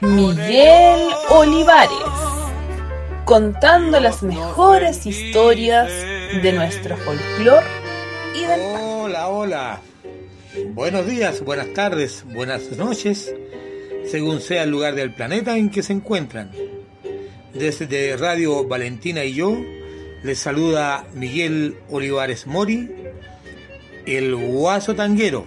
Miguel Olivares, contando las mejores historias de nuestro folclore y del Hola, hola. Buenos días, buenas tardes, buenas noches, según sea el lugar del planeta en que se encuentran. Desde Radio Valentina y yo, les saluda Miguel Olivares Mori, el guaso tanguero,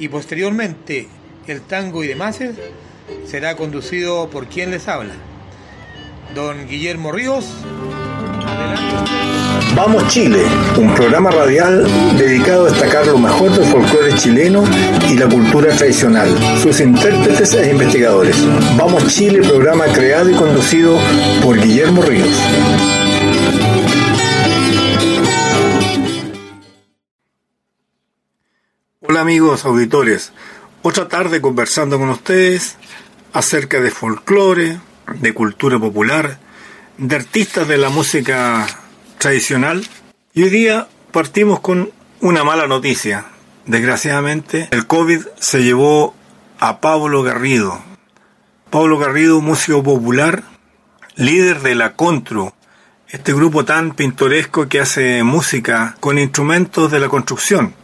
Y posteriormente el tango y demás será conducido por quien les habla. Don Guillermo Ríos. Vamos Chile, un programa radial dedicado a destacar lo mejor del folclore chileno y la cultura tradicional, sus intérpretes e investigadores. Vamos Chile, programa creado y conducido por Guillermo Ríos. Hola amigos auditores, otra tarde conversando con ustedes acerca de folclore, de cultura popular, de artistas de la música tradicional. Y hoy día partimos con una mala noticia. Desgraciadamente, el COVID se llevó a Pablo Garrido. Pablo Garrido, músico popular, líder de la Contru, este grupo tan pintoresco que hace música con instrumentos de la construcción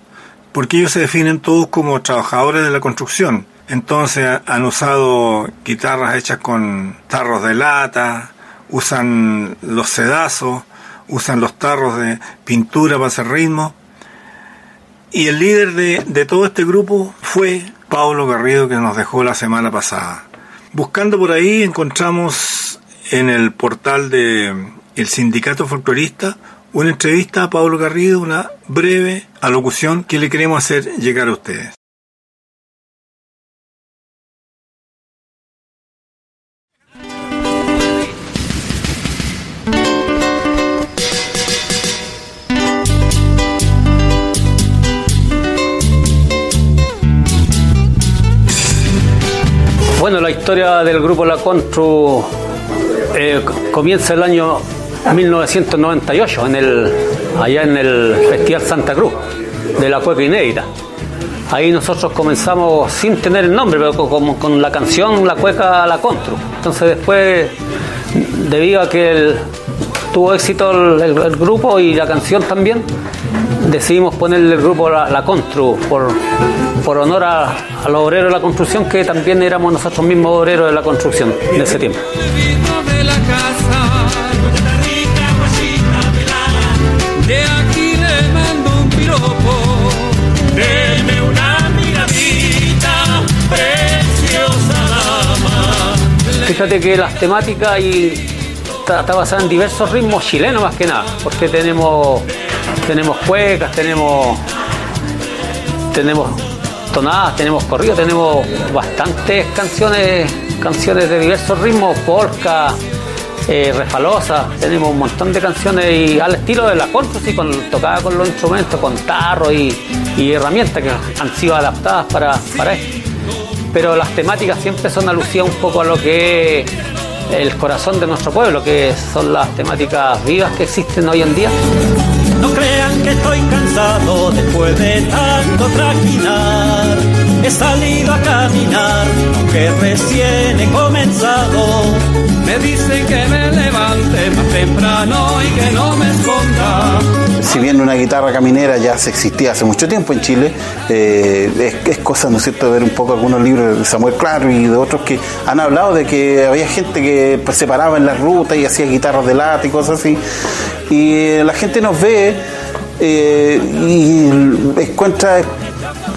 porque ellos se definen todos como trabajadores de la construcción. Entonces han usado guitarras hechas con tarros de lata, usan los sedazos, usan los tarros de pintura para hacer ritmo. Y el líder de, todo este grupo fue Pablo Garrido que nos dejó la semana pasada. Buscando por ahí encontramos en el portal de el sindicato folclorista una entrevista a Pablo Garrido, una breve alocución que le queremos hacer llegar a ustedes. Bueno, la historia del grupo La Contru eh, comienza el año 1998, en el, allá en el Festival Santa Cruz de la Cueca Inédita. Ahí nosotros comenzamos sin tener el nombre, pero con, con la canción La Cueca La Contru. Entonces después, debido a que tuvo éxito el, grupo y la canción también, decidimos ponerle el grupo La, la Contru por, por honor a, a los obreros de la construcción, que también éramos nosotros mismos obreros de la construcción de ese tiempo. Fíjate que las temáticas y está, basada en diversos ritmos chilenos más que nada, porque tenemos tenemos cuecas, tenemos tenemos tonadas, tenemos corridos, tenemos bastantes canciones canciones de diversos ritmos, polka, eh, tenemos un montón de canciones y al estilo de la corte, sí, con, tocada con los instrumentos, con tarro y, y herramientas que han sido adaptadas para, para esto. Pero las temáticas siempre son alusivas un poco a lo que es el corazón de nuestro pueblo, que son las temáticas vivas que existen hoy en día. No crean que estoy cansado después de tanto trajinar. He salido a caminar, aunque recién he comenzado. Me dicen que me levante más temprano y que no me esconda. si bien una guitarra caminera ya se existía hace mucho tiempo en Chile, eh, es, cosa, ¿no es cierto?, ver un poco algunos libros de Samuel Claro y de otros que han hablado de que había gente que pues, se paraba en la ruta y hacía guitarras de lata y cosas así. Y la gente nos ve eh, y encuentra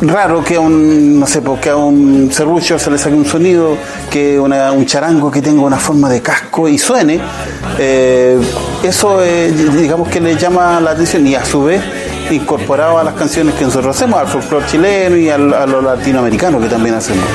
raro que a un, no sé, porque a un serrucho se le saque un sonido, que un charango que tenga una forma de casco y suene, eh, eso eh, digamos que le llama la atención y a su vez incorporado a las canciones que nosotros hacemos, al folclore chileno y al, a lo latinoamericano que también hacemos.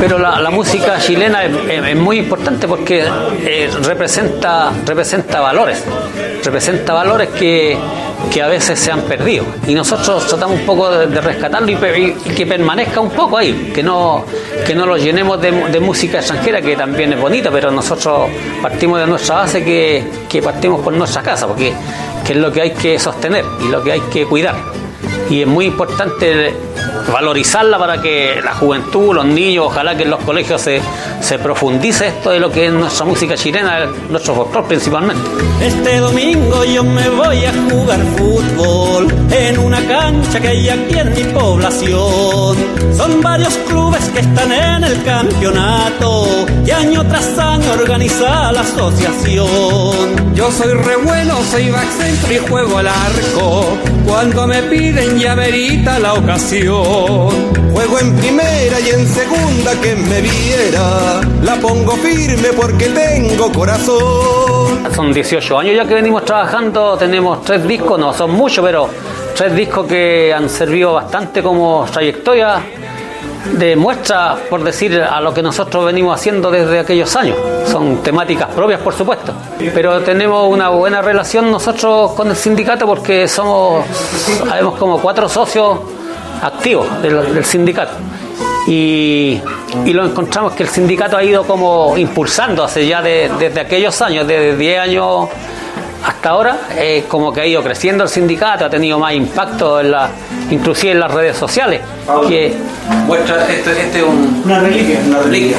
Pero la, música chilena es, muy importante porque eh, representa, representa valores, representa valores que, que, a veces se han perdido. Y nosotros tratamos un poco de, rescatarlo y, que permanezca un poco ahí, que no, que no lo llenemos de, de, música extranjera, que también es bonita, pero nosotros partimos de nuestra base que, que partimos por nuestra casa, porque que es lo que hay que sostener y lo que hay que cuidar. Y es muy importante valorizarla para que la juventud, los niños, ojalá que en los colegios se, se profundice esto de lo que es nuestra música chilena, nuestro folclore principalmente. Este domingo yo me voy a jugar fútbol en una cancha que hay aquí en mi población. Son varios clubes que están en el campeonato y año tras año organiza la asociación. Yo soy re bueno, soy back centro y juego al arco. Cuando me piden ya merita la ocasión. Juego en primera y en segunda que me viera. La pongo firme porque tengo corazón. Son 18 años ya que venimos trabajando, tenemos tres discos, no son muchos, pero tres discos que han servido bastante como trayectoria de muestra, por decir, a lo que nosotros venimos haciendo desde aquellos años. Son temáticas propias, por supuesto. Pero tenemos una buena relación nosotros con el sindicato porque somos, sabemos como cuatro socios activos del, del sindicato. Y, y, lo encontramos que el sindicato ha ido como impulsando hace ya de, desde aquellos años, desde 10 años hasta ahora, eh, como que ha ido creciendo el sindicato, ha tenido más impacto en la, inclusive en las redes sociales. Que, Muestra, este, este es un, una reliquia, una reliquia.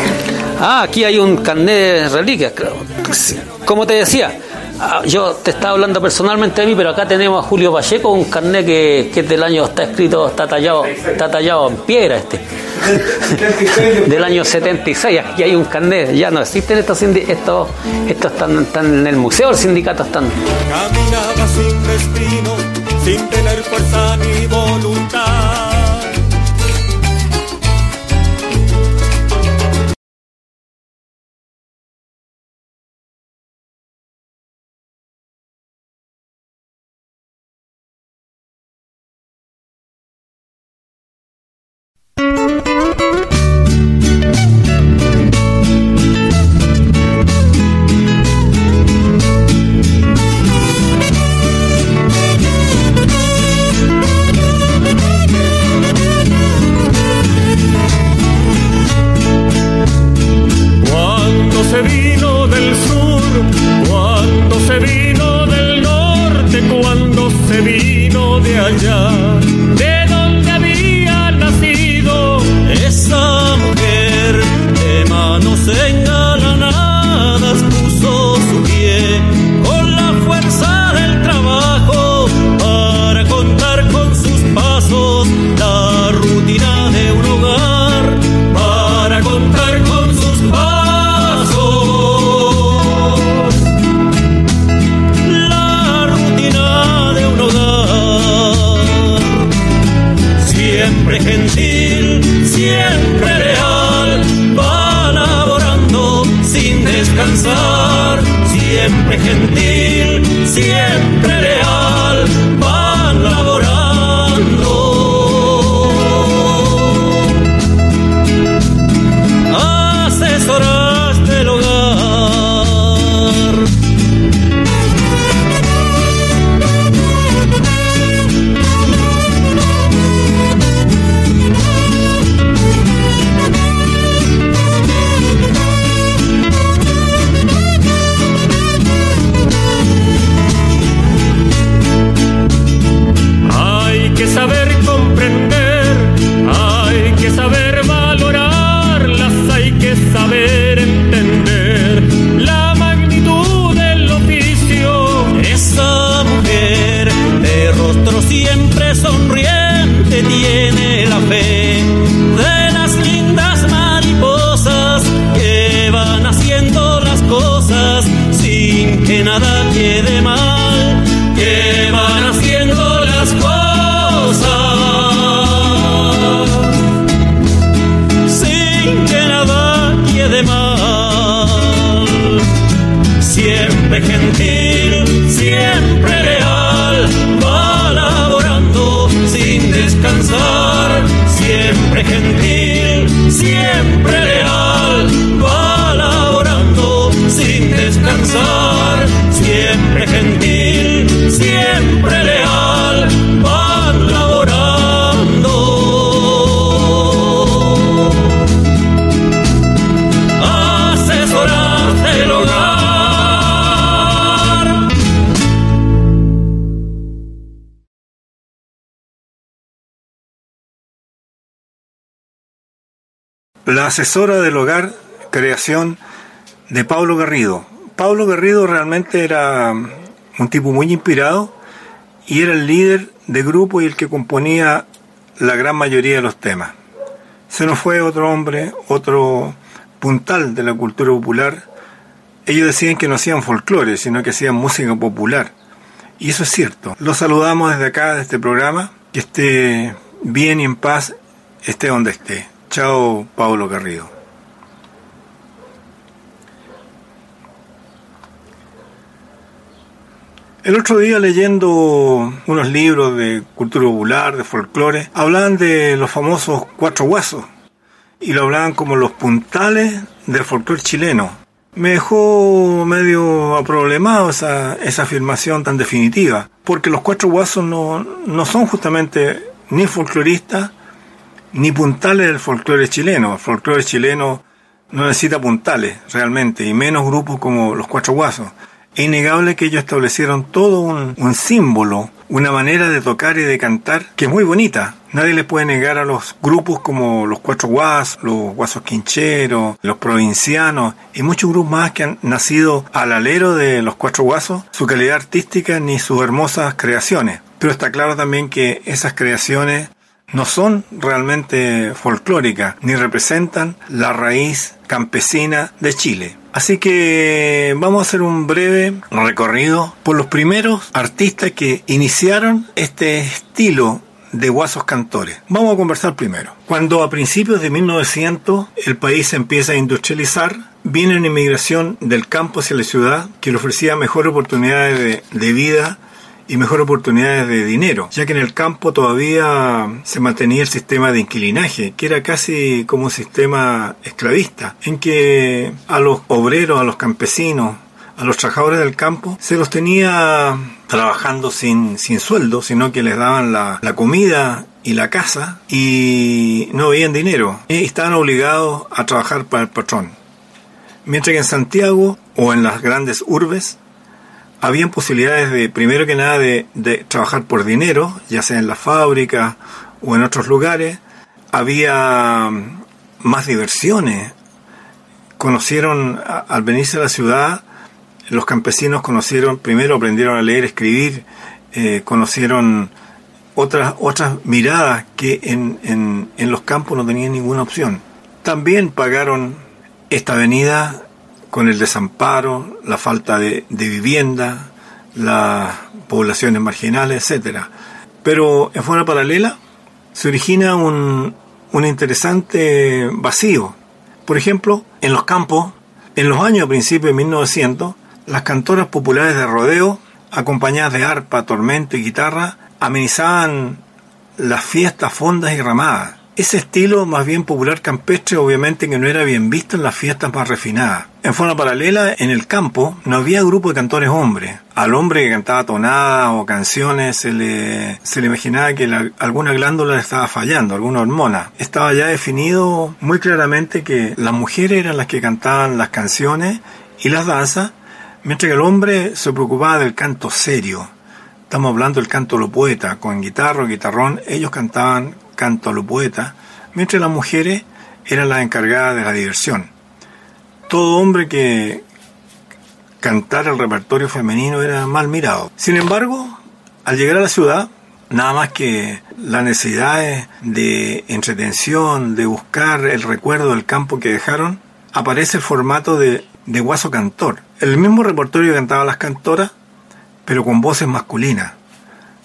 Ah, aquí hay un carnet de reliquias. Como te decía, yo te estaba hablando personalmente de mí, pero acá tenemos a Julio Pacheco, un carnet que, que es del año, está escrito, está tallado, está tallado en piedra este. del año 76, aquí hay un carnet, ya no existen estos estos, estos están, están en el museo, el sindicato están. Caminaba sin destino, sin tener fuerza ni voluntad. La asesora del hogar, creación de Pablo Garrido. Pablo Garrido realmente era un tipo muy inspirado y era el líder de grupo y el que componía la gran mayoría de los temas. Se nos fue otro hombre, otro puntal de la cultura popular. Ellos decían que no hacían folclore, sino que hacían música popular. Y eso es cierto. Lo saludamos desde acá, de este programa. Que esté bien y en paz, esté donde esté. Chao, Pablo Garrido. El otro día leyendo unos libros de cultura popular, de folclore, hablaban de los famosos cuatro guasos y lo hablaban como los puntales del folclore chileno. Me dejó medio aproblemado esa, esa afirmación tan definitiva, porque los cuatro guasos no, no son justamente ni folcloristas ni puntales del folclore chileno. El folclore chileno no necesita puntales realmente, y menos grupos como los cuatro guasos. Es innegable que ellos establecieron todo un, símbolo, una manera de tocar y de cantar que es muy bonita. Nadie le puede negar a los grupos como los Cuatro Guasos, los Guasos Quincheros, los Provincianos y muchos grupos más que han nacido al alero de los Cuatro Guasos, su calidad artística ni sus hermosas creaciones. Pero está claro también que esas creaciones no son realmente folclóricas ni representan la raíz campesina de Chile. Así que vamos a hacer un breve recorrido por los primeros artistas que iniciaron este estilo de guasos cantores. Vamos a conversar primero. Cuando a principios de 1900 el país empieza a industrializar, viene una inmigración del campo hacia la ciudad que le ofrecía mejores oportunidades de, de vida y mejores oportunidades de dinero, ya que en el campo todavía se mantenía el sistema de inquilinaje, que era casi como un sistema esclavista, en que a los obreros, a los campesinos, a los trabajadores del campo, se los tenía trabajando sin, sin sueldo, sino que les daban la, la comida y la casa y no veían dinero y estaban obligados a trabajar para el patrón. Mientras que en Santiago o en las grandes urbes habían posibilidades de, primero que nada, de, de, trabajar por dinero, ya sea en la fábrica o en otros lugares. Había más diversiones. Conocieron, al venirse a la ciudad, los campesinos conocieron, primero aprendieron a leer, escribir, eh, conocieron otras, otras miradas que en, en, en los campos no tenían ninguna opción. También pagaron esta avenida con el desamparo, la falta de, vivienda, las poblaciones marginales, etc. Pero en forma paralela se origina un, un interesante vacío. Por ejemplo, en los campos, en los años a principios de 1900, las cantoras populares de rodeo, acompañadas de arpa, tormento y guitarra, amenizaban las fiestas fondas y ramadas. Ese estilo más bien popular campestre obviamente que no era bien visto en las fiestas más refinadas. En forma paralela, en el campo no había grupo de cantores hombres. Al hombre que cantaba tonadas o canciones se le, se le imaginaba que alguna glándula le estaba fallando, alguna hormona. Estaba ya definido muy claramente que las mujeres eran las que cantaban las canciones y las danzas, mientras que el hombre se preocupaba del canto serio, Estamos hablando del canto lo poeta, con guitarra guitarrón, ellos cantaban canto a lo poeta, mientras las mujeres eran las encargadas de la diversión. Todo hombre que cantara el repertorio femenino era mal mirado. Sin embargo, al llegar a la ciudad, nada más que la necesidad de entretención, de buscar el recuerdo del campo que dejaron, aparece el formato de, de guaso cantor. El mismo repertorio que cantaban las cantoras, pero con voces masculinas.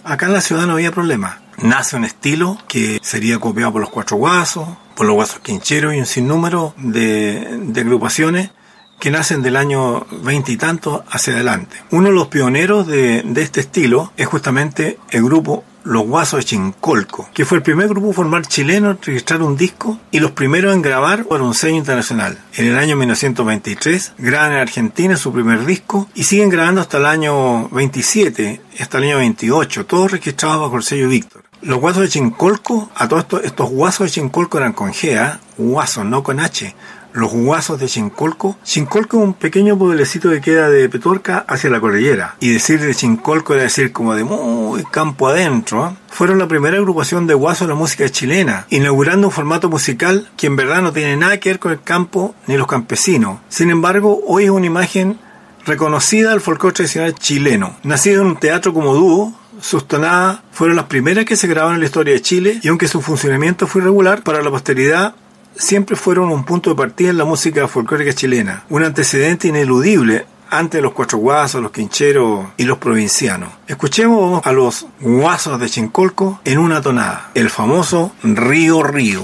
Acá en la ciudad no había problema. Nace un estilo que sería copiado por los cuatro guasos, por los guasos quincheros y un sinnúmero de, de agrupaciones que nacen del año veinte y tanto hacia adelante. Uno de los pioneros de, de, este estilo es justamente el grupo Los Guasos de Chincolco, que fue el primer grupo formal chileno en registrar un disco y los primeros en grabar por un sello internacional. En el año 1923 graban en Argentina su primer disco y siguen grabando hasta el año 27, hasta el año 28, todos registrados bajo el sello Víctor. Los guasos de Chincolco, a todos estos, estos guasos de Chincolco eran con G, ¿eh? guasos, no con H, los guasos de Chincolco. Chincolco es un pequeño pueblecito que queda de Petorca hacia la cordillera. Y decir de Chincolco era decir como de muy campo adentro. ¿eh? Fueron la primera agrupación de guasos de la música chilena, inaugurando un formato musical que en verdad no tiene nada que ver con el campo ni los campesinos. Sin embargo, hoy es una imagen reconocida del folclore tradicional chileno. Nacido en un teatro como dúo, sus tonadas fueron las primeras que se grabaron en la historia de Chile y aunque su funcionamiento fue irregular, para la posteridad siempre fueron un punto de partida en la música folclórica chilena, un antecedente ineludible ante los cuatro guasos, los quincheros y los provincianos. Escuchemos a los guasos de Chincolco en una tonada, el famoso Río Río.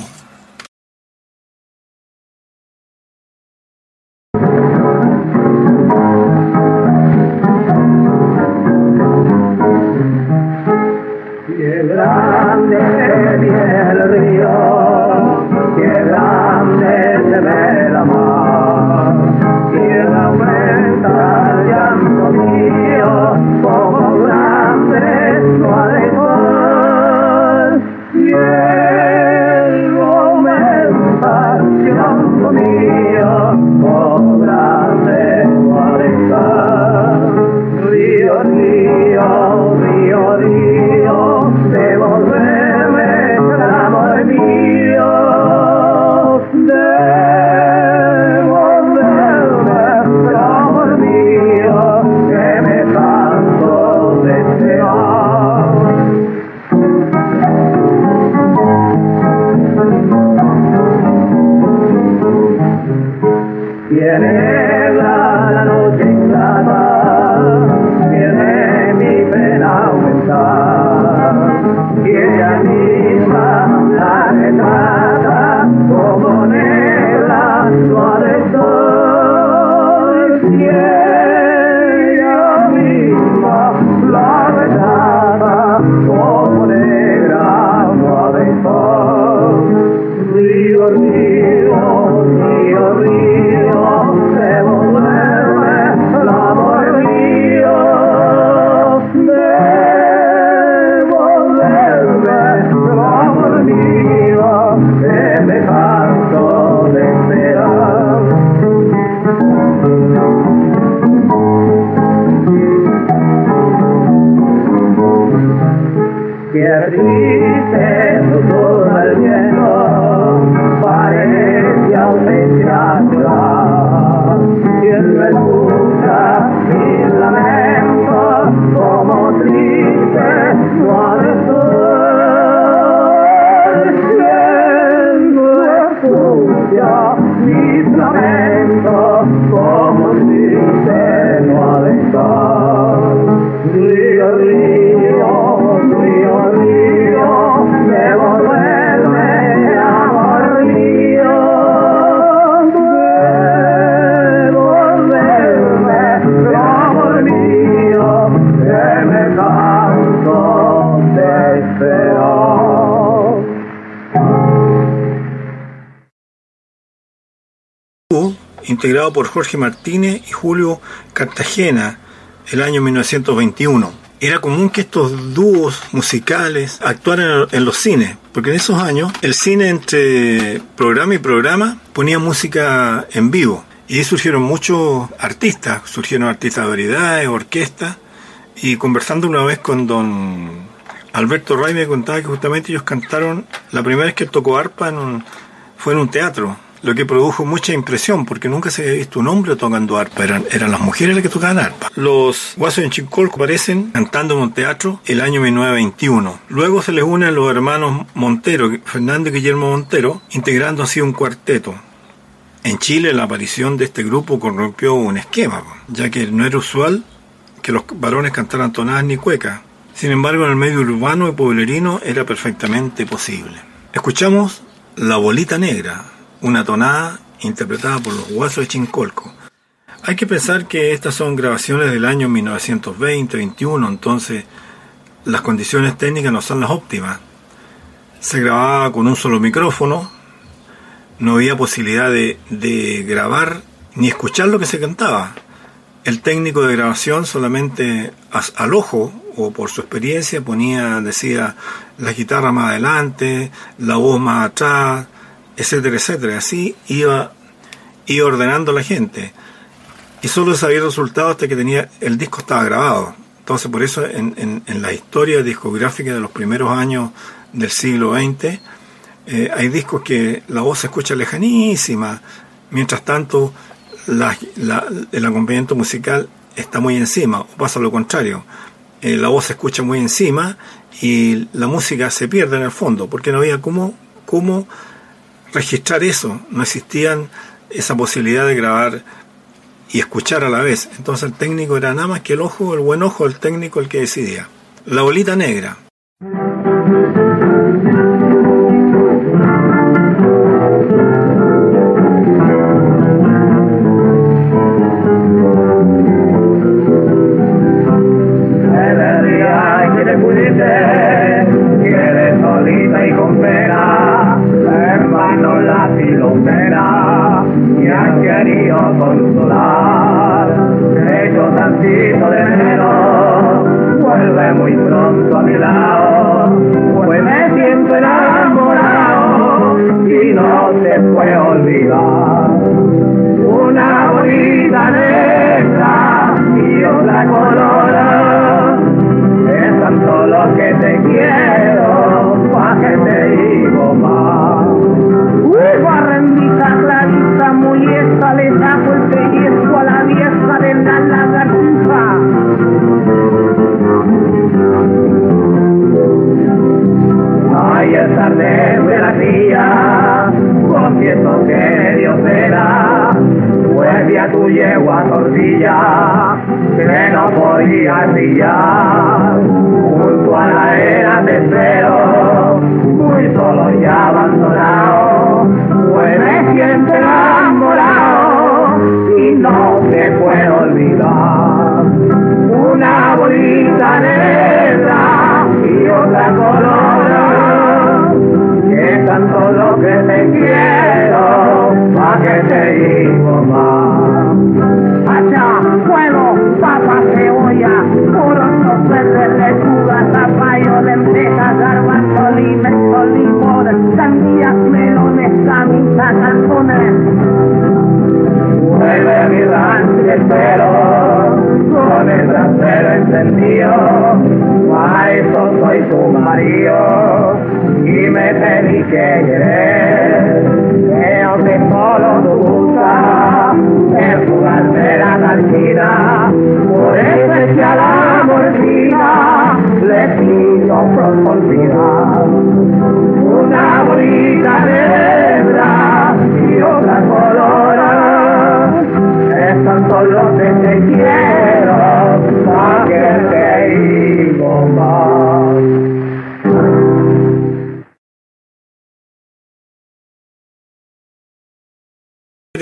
Grande viene el río, qué grande se ve la mar, y aumenta el Que triste susurra el parece natural. Quien integrado por Jorge Martínez y Julio Cartagena el año 1921. Era común que estos dúos musicales actuaran en los cines, porque en esos años el cine entre programa y programa ponía música en vivo. Y ahí surgieron muchos artistas, surgieron artistas de variedades, orquestas, Y conversando una vez con don Alberto Ray me contaba que justamente ellos cantaron, la primera vez que tocó arpa en un- fue en un teatro, lo que produjo mucha impresión porque nunca se había visto un hombre tocando arpa, eran, eran las mujeres las que tocaban arpa. Los guasos en Chincolco aparecen cantando en un teatro el año 1921. Luego se les unen los hermanos Montero, Fernando y Guillermo Montero, integrando así un cuarteto. En Chile la aparición de este grupo corrompió un esquema, ya que no era usual que los varones cantaran tonadas ni cuecas. Sin embargo, en el medio urbano y pueblerino era perfectamente posible. Escuchamos La Bolita Negra, una tonada interpretada por los Guasos de Chincolco. Hay que pensar que estas son grabaciones del año 1920-21, entonces las condiciones técnicas no son las óptimas. Se grababa con un solo micrófono, no había posibilidad de, de grabar ni escuchar lo que se cantaba. El técnico de grabación solamente al ojo o por su experiencia ponía, decía, la guitarra más adelante, la voz más atrás, etcétera, etcétera. Así iba, iba ordenando la gente. Y solo sabía el resultado hasta que tenía, el disco estaba grabado. Entonces por eso en, en, la historia discográfica de los primeros años del siglo XX, eh, hay discos que la voz se escucha lejanísima, mientras tanto la- el acompañamiento musical está muy encima, o pasa lo contrario, Eh, la voz se escucha muy encima y la música se pierde en el fondo, porque no había cómo, cómo registrar eso, no existían esa posibilidad de grabar y escuchar a la vez, entonces el técnico era nada más que el ojo, el buen ojo del técnico el que decidía. La bolita negra. Yeah.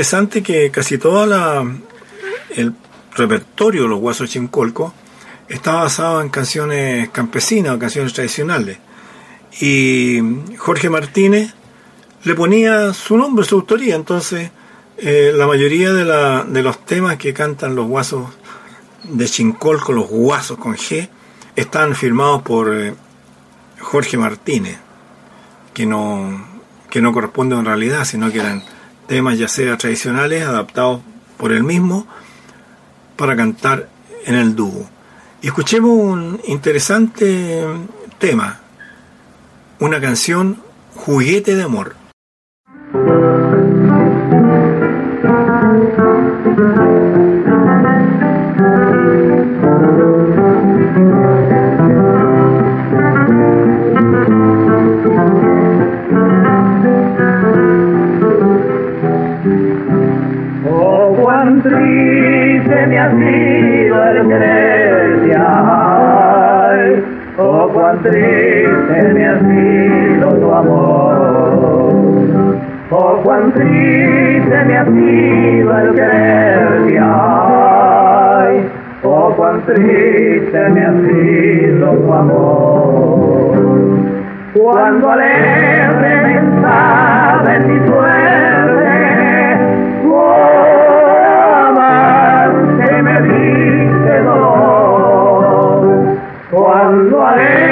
Interesante que casi todo el repertorio de los Guasos Chincolco está basado en canciones campesinas o canciones tradicionales. Y Jorge Martínez le ponía su nombre, su autoría. Entonces, eh, la mayoría de, la- de los temas que cantan los Guasos de Chincolco, los Guasos con G, están firmados por eh, Jorge Martínez, que no, que no corresponden en realidad, sino que eran temas ya sea tradicionales adaptados por él mismo para cantar en el dúo. Y escuchemos un interesante tema, una canción Juguete de Amor. Triste me ha sido tu amor. Oh, cuán triste me ha sido el quererte, ay. Oh, cuán triste me ha sido tu amor. Cuando alegre pensaba en mi suerte, oh, amante me diste dolor. Cuando alegre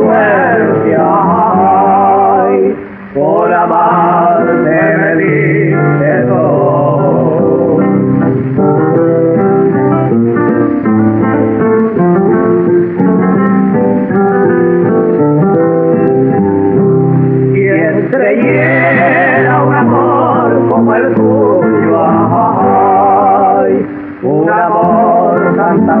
suerte, ay, por amarte me diste un amor como el tuyo, un amor tantas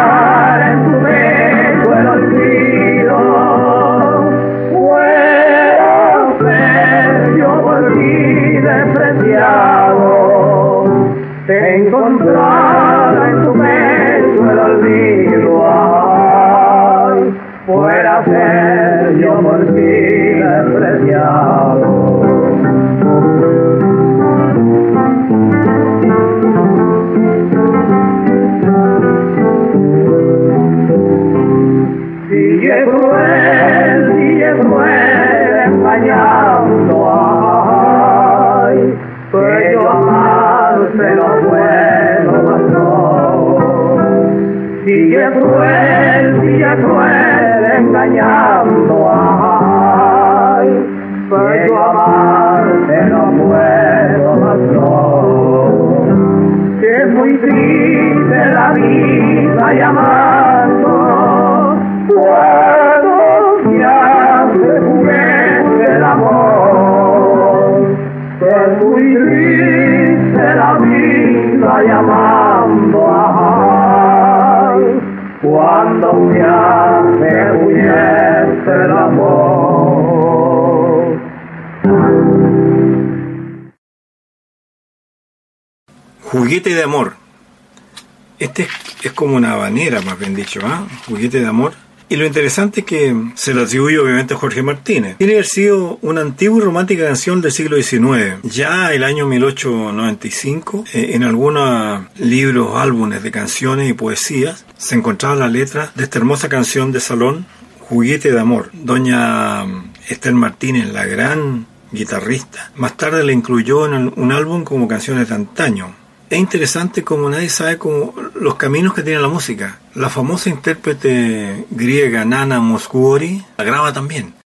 como una habanera, más bien dicho, ¿ah? Juguete de amor. Y lo interesante es que se lo atribuye obviamente a Jorge Martínez. Tiene que haber sido una antigua y romántica canción del siglo XIX. Ya el año 1895, eh, en algunos libros, álbumes de canciones y poesías, se encontraba la letra de esta hermosa canción de salón, Juguete de Amor. Doña Esther Martínez, la gran guitarrista, más tarde la incluyó en un álbum como canciones de antaño. Es interesante como nadie sabe como los caminos que tiene la música. La famosa intérprete griega Nana Moscuri la graba también.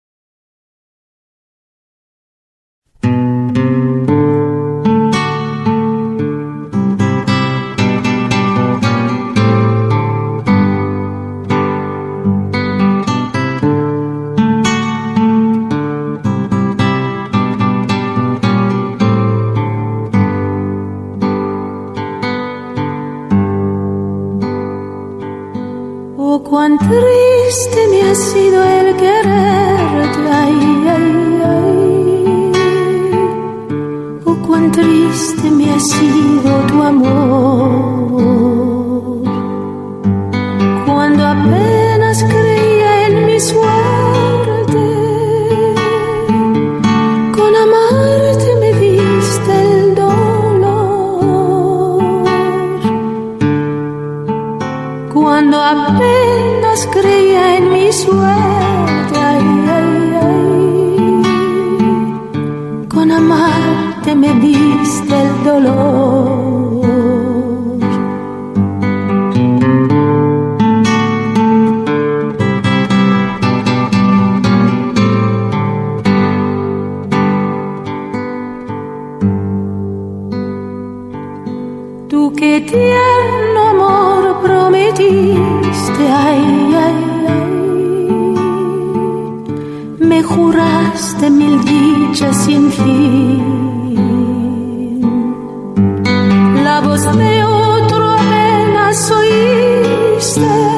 Tierno amor prometiste, ay, ay, ay. Me juraste mil dichas sin fin. La voz de otro apenas oíste.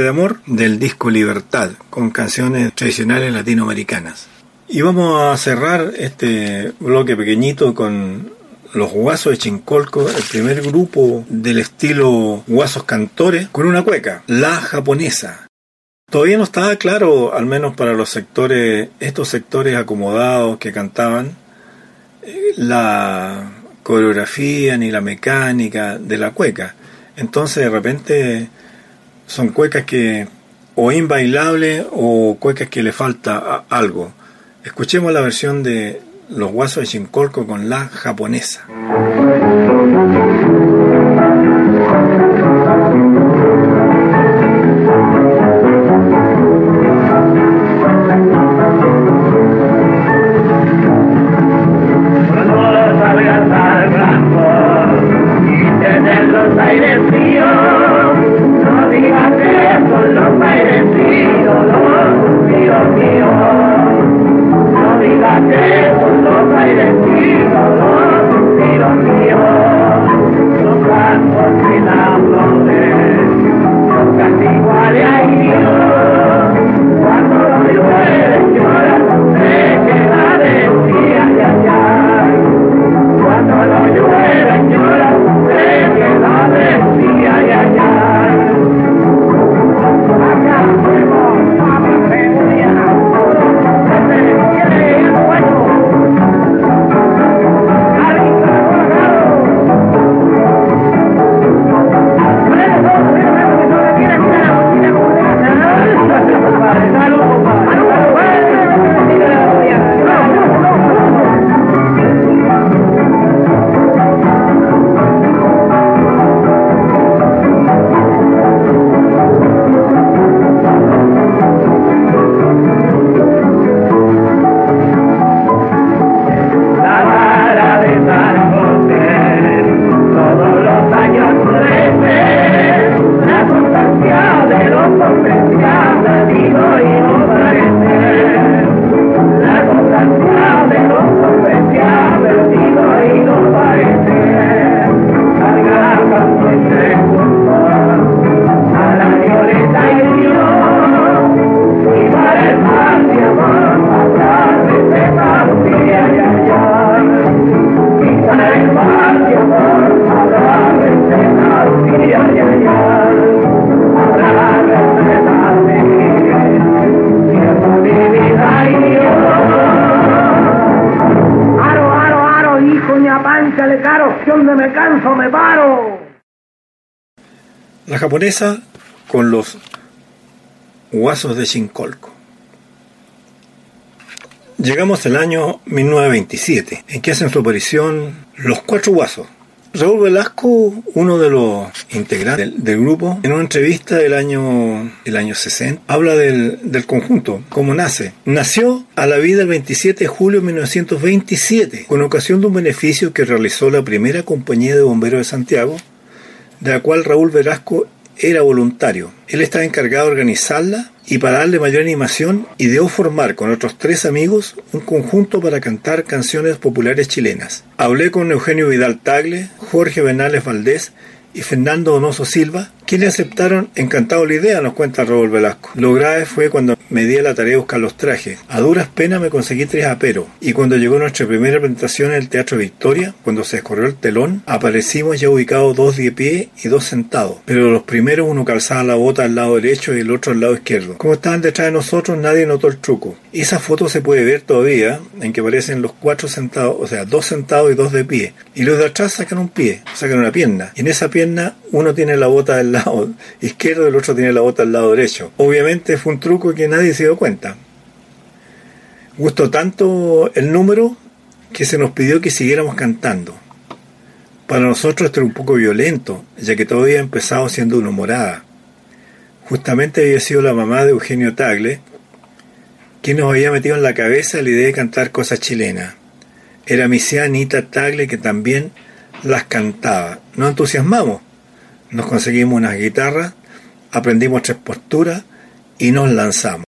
De Amor del disco Libertad, con canciones tradicionales latinoamericanas. Y vamos a cerrar este bloque pequeñito con los guasos de Chincolco, el primer grupo del estilo guasos cantores, con una cueca, la japonesa. Todavía no estaba claro, al menos para los sectores, estos sectores acomodados que cantaban, eh, la coreografía ni la mecánica de la cueca. Entonces de repente son cuecas que o inbailables o cuecas que le falta algo. Escuchemos la versión de Los Guasos de Chincolco con la japonesa. con los guasos de Chincolco. Llegamos al año 1927, en que hacen su aparición los cuatro guasos. Raúl Velasco, uno de los integrantes del, grupo, en una entrevista del año, el año 60, habla del, del conjunto, cómo nace. Nació a la vida el 27 de julio de 1927, con ocasión de un beneficio que realizó la primera compañía de bomberos de Santiago, de la cual Raúl Velasco era voluntario. Él estaba encargado de organizarla y para darle mayor animación ideó formar con otros tres amigos un conjunto para cantar canciones populares chilenas. Hablé con Eugenio Vidal Tagle, Jorge Benales Valdés y Fernando Donoso Silva, quienes aceptaron encantado la idea, nos cuenta Raúl Velasco. Lo grave fue cuando me di a la tarea de buscar los trajes. A duras penas me conseguí tres aperos. Y cuando llegó nuestra primera presentación en el Teatro Victoria, cuando se escorrió el telón, aparecimos ya ubicados dos de pie y dos sentados. Pero los primeros uno calzaba la bota al lado derecho y el otro al lado izquierdo. Como estaban detrás de nosotros, nadie notó el truco. Esa foto se puede ver todavía, en que aparecen los cuatro sentados, o sea, dos sentados y dos de pie. Y los de atrás sacan un pie, sacan una pierna. Y en esa pierna uno tiene la bota del lado izquierdo el otro tiene la bota al lado derecho. Obviamente fue un truco que nadie se dio cuenta. Gustó tanto el número que se nos pidió que siguiéramos cantando. Para nosotros esto era un poco violento, ya que todavía empezado siendo una morada. Justamente había sido la mamá de Eugenio Tagle quien nos había metido en la cabeza la idea de cantar cosas chilenas. Era mi Anita Tagle que también las cantaba. Nos entusiasmamos. Nos conseguimos unas guitarras, aprendimos tres posturas y nos lanzamos.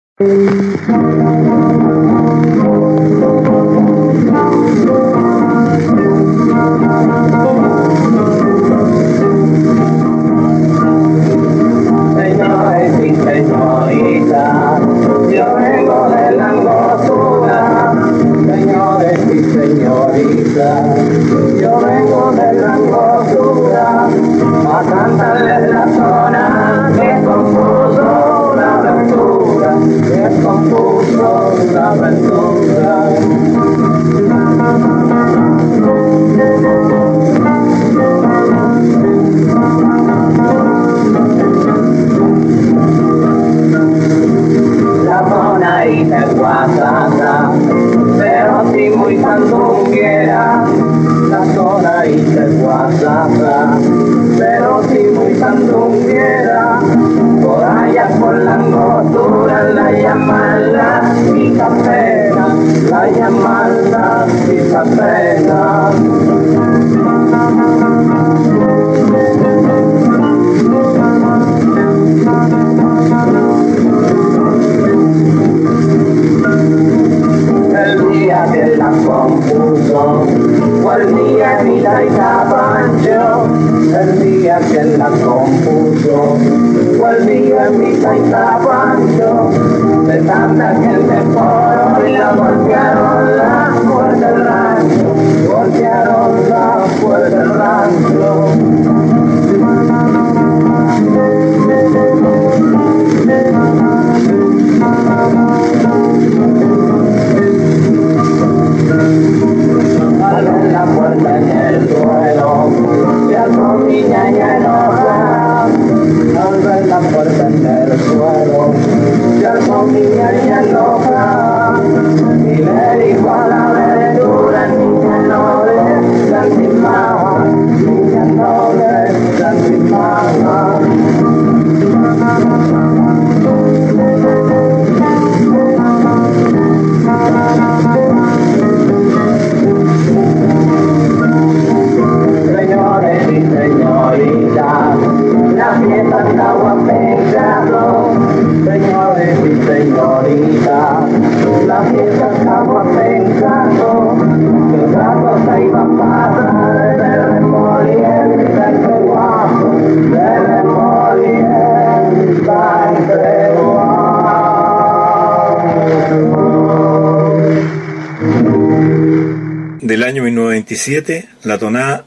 la tonada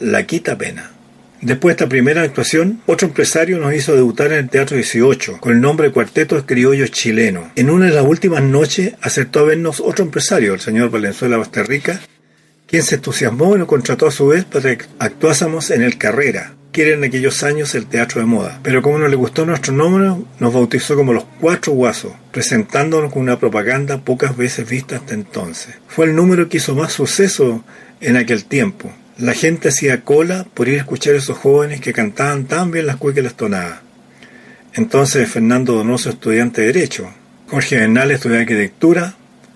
La Quita Pena. Después de esta primera actuación, otro empresario nos hizo debutar en el Teatro 18 con el nombre Cuarteto Criollo Chileno. En una de las últimas noches aceptó a vernos otro empresario, el señor Valenzuela Basterrica, quien se entusiasmó y nos contrató a su vez para que actuásemos en el Carrera, que en aquellos años el teatro de moda. Pero como no le gustó nuestro nombre, nos bautizó como los Cuatro Guasos, presentándonos con una propaganda pocas veces vista hasta entonces. Fue el número que hizo más suceso en aquel tiempo. La gente hacía cola por ir a escuchar a esos jóvenes que cantaban tan bien las cuecas y las tonadas. Entonces Fernando Donoso, estudiante de Derecho, Jorge Bernal estudiaba arquitectura,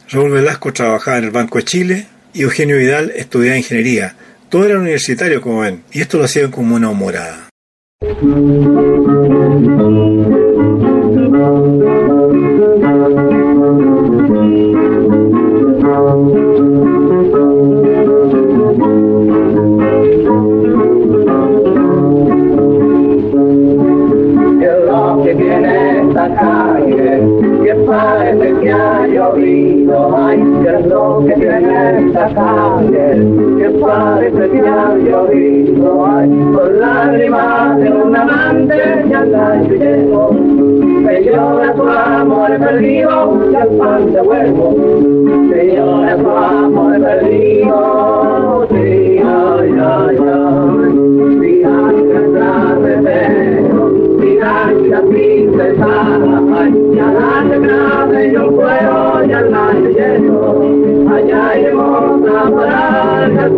Raúl Velasco trabajaba en el Banco de Chile y Eugenio Vidal estudiaba ingeniería. Todo era universitario, como ven, y esto lo hacían como una humorada.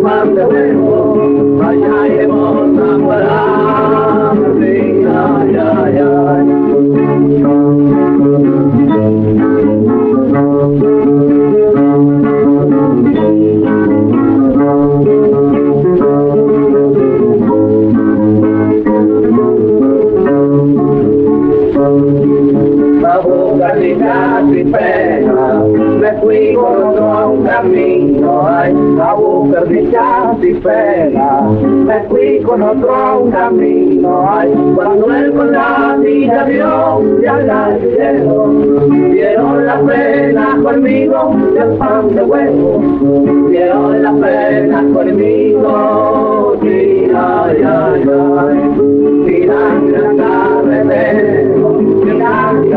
Mama conmigo, el pan de huevo, vieron la pena conmigo, sí, ay, ay, ay, miran la remedio, miran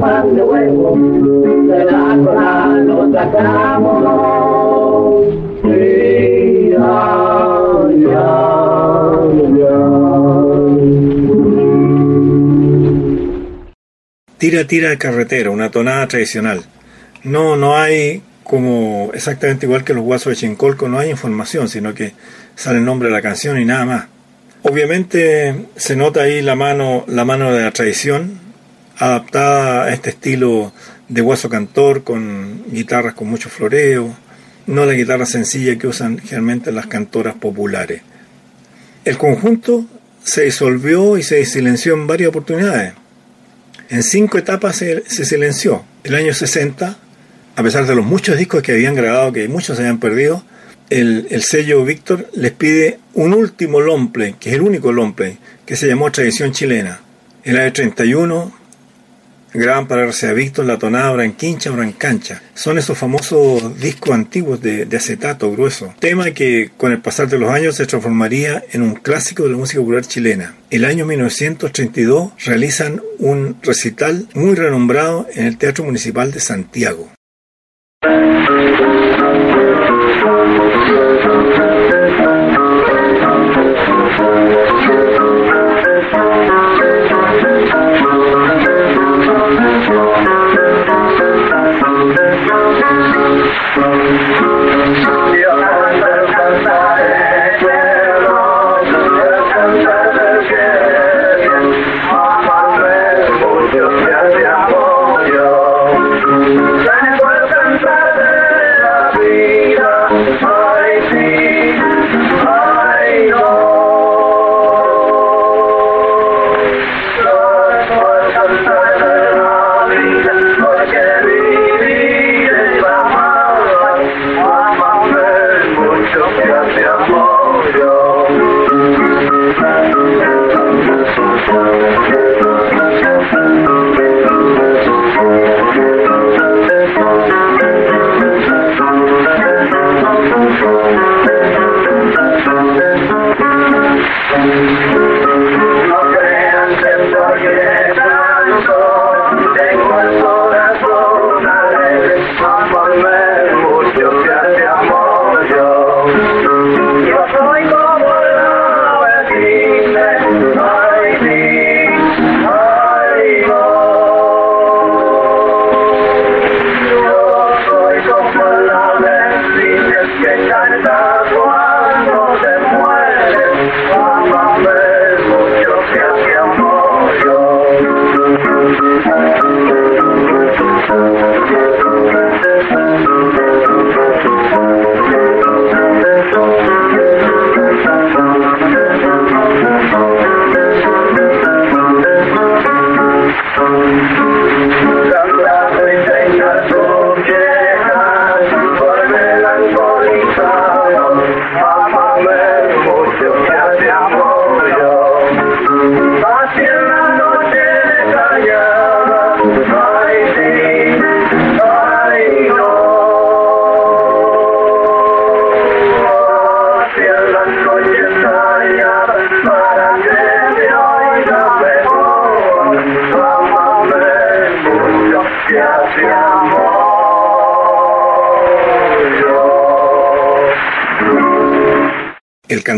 de. Tira, tira el una tonada tradicional. No, no hay como exactamente igual que los guasos de Chincolco, no hay información, sino que sale el nombre de la canción y nada más. Obviamente se nota ahí la mano, la mano de la tradición, adaptada a este estilo de guaso cantor, con guitarras con mucho floreo, no la guitarra sencilla que usan generalmente las cantoras populares. El conjunto se disolvió y se silenció en varias oportunidades. En cinco etapas se, se silenció. El año 60, a pesar de los muchos discos que habían grabado, que muchos se habían perdido, el, el sello Víctor les pide un último long play, que es el único long play, que se llamó Tradición Chilena. El año 31 graban para RCA Víctor la tonada Branquincha Brancancha. Son esos famosos discos antiguos de, de acetato grueso. Tema que con el pasar de los años se transformaría en un clásico de la música popular chilena. El año 1932 realizan un recital muy renombrado en el Teatro Municipal de Santiago.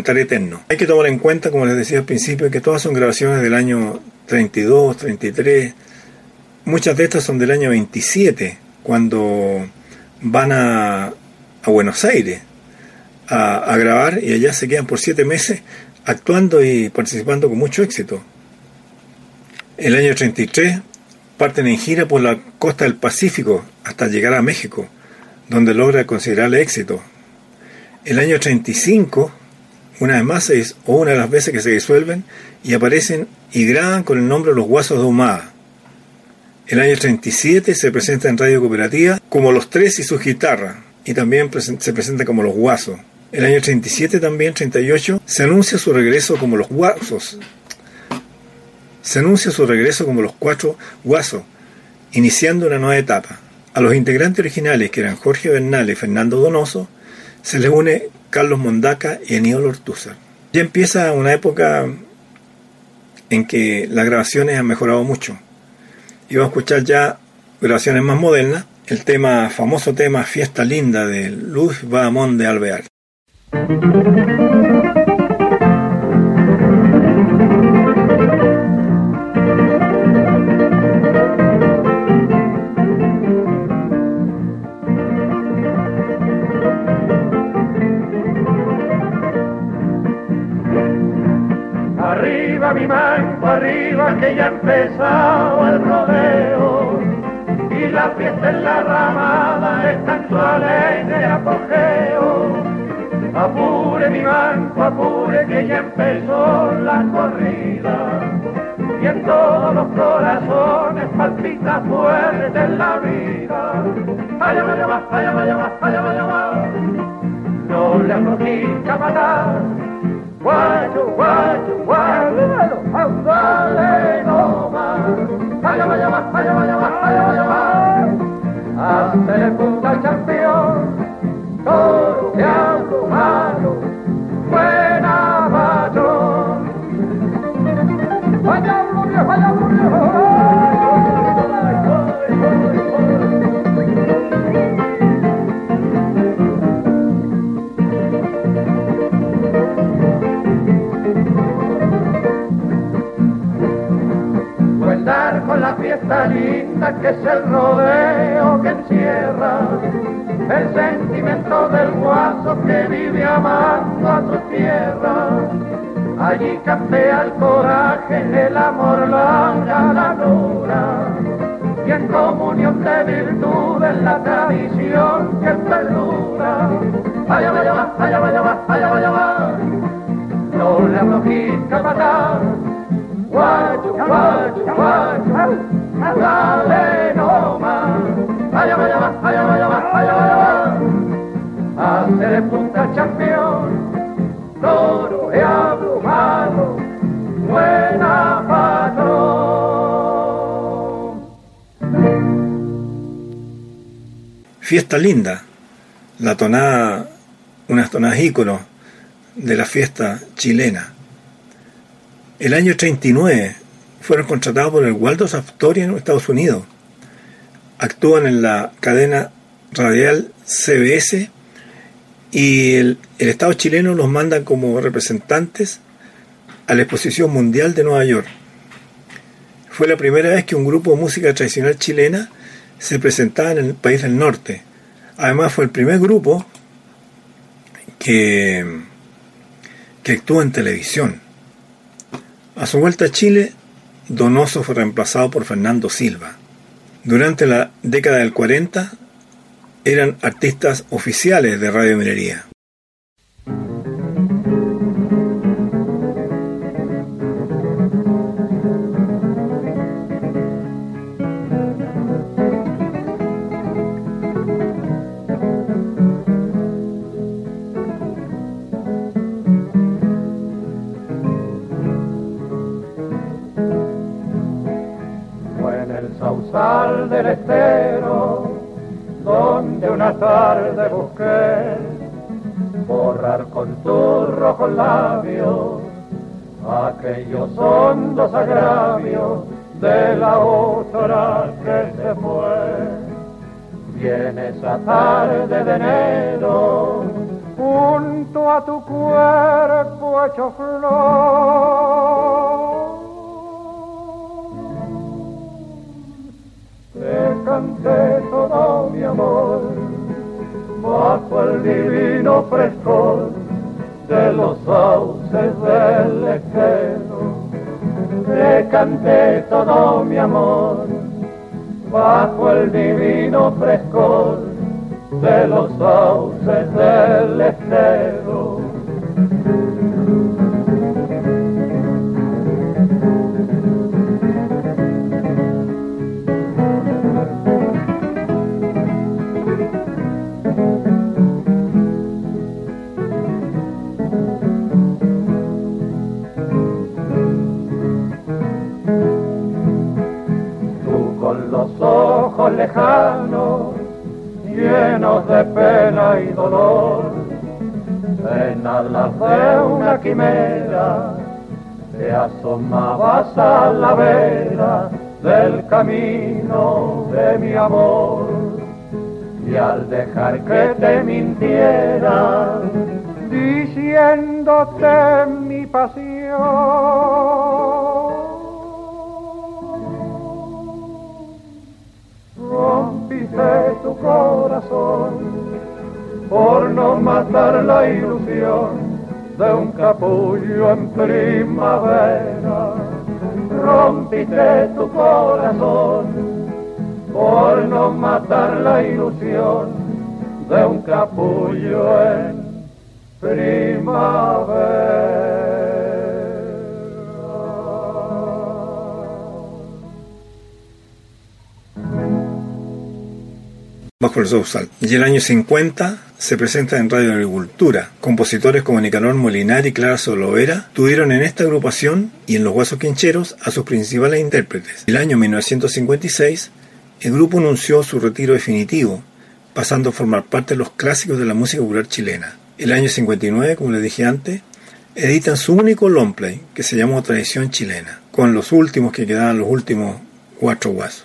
Eterno. Hay que tomar en cuenta, como les decía al principio, que todas son grabaciones del año 32, 33. Muchas de estas son del año 27, cuando van a, a Buenos Aires a, a grabar y allá se quedan por siete meses actuando y participando con mucho éxito. El año 33 parten en gira por la costa del Pacífico hasta llegar a México, donde logra considerable éxito. El año 35, una vez más, es, o una de las veces que se disuelven y aparecen y graban con el nombre Los Guasos de Humada. El año 37 se presenta en Radio Cooperativa como Los Tres y sus guitarras, y también se presenta como Los Guasos. El año 37 también, 38, se anuncia su regreso como Los Guasos. Se anuncia su regreso como Los Cuatro Guasos, iniciando una nueva etapa. A los integrantes originales, que eran Jorge Bernal y Fernando Donoso, se les une Carlos Mondaca y Aníbal Ortúzar. Ya empieza una época en que las grabaciones han mejorado mucho. Y a escuchar ya grabaciones más modernas, el tema, famoso tema Fiesta Linda de Luz Badamón de Alvear. Ya empezado el rodeo y la fiesta en la ramada está en su alegre apogeo. Apure mi manco, apure que ya empezó la corrida y en todos los corazones palpita fuerte la vida. Allá va, allá va, allá vaya va. No le anotica matar. Guayo, guayo, guayo, ándale no más. Vaya va, allá vaya va, allá vaya va. Hazle punta fiesta linda que es el rodeo que encierra el sentimiento del guaso que vive amando a su tierra. Allí campea el coraje, el amor, la ganadura. Y en comunión de virtudes la tradición que perdura. Allá vaya va, allá vaya va, allá vaya va. No le aflojita patar. Guacho, guacho, guacho, dale no más. Allá. Hacer punta toro y abrumado, buena patrón. Fiesta linda, la tonada, unas tonadas de la fiesta chilena. El año 39 fueron contratados por el Waldorf Astoria en Estados Unidos. Actúan en la cadena radial CBS y el, Estado chileno los manda como representantes a la Exposición Mundial de Nueva York. Fue la primera vez que un grupo de música tradicional chilena se presentaba en el país del norte. Además fue el primer grupo que, que actuó en televisión. A su vuelta a Chile, Donoso fue reemplazado por Fernando Silva. Durante la década del 40 eran artistas oficiales de Radio Minería. Del estero donde una tarde busqué borrar con tus rojos labios aquellos hondos agravios de la otra que se fue. Viene esa tarde de enero, junto a tu cuerpo hecho flor. Te canté todo mi amor bajo el divino frescor de los sauces del lejero. Te canté todo mi amor bajo el divino frescor de los sauces del estero. Camino de mi amor. Y al dejar que te mintiera, diciéndote mi pasión, rompiste tu corazón por no matar la ilusión de un capullo en primavera. Rompiste tu corazón por no matar la ilusión de un capullo en Bajo el Sousal. Y el año 50 se presenta en Radio Agricultura. Compositores como Nicanor Molinar y Clara Solovera tuvieron en esta agrupación y en Los Huesos Quincheros a sus principales intérpretes. El año 1956 el grupo anunció su retiro definitivo, pasando a formar parte de los clásicos de la música popular chilena. El año 59, como les dije antes, editan su único long play, que se llamó Tradición Chilena, con los últimos que quedaban los últimos cuatro guasos.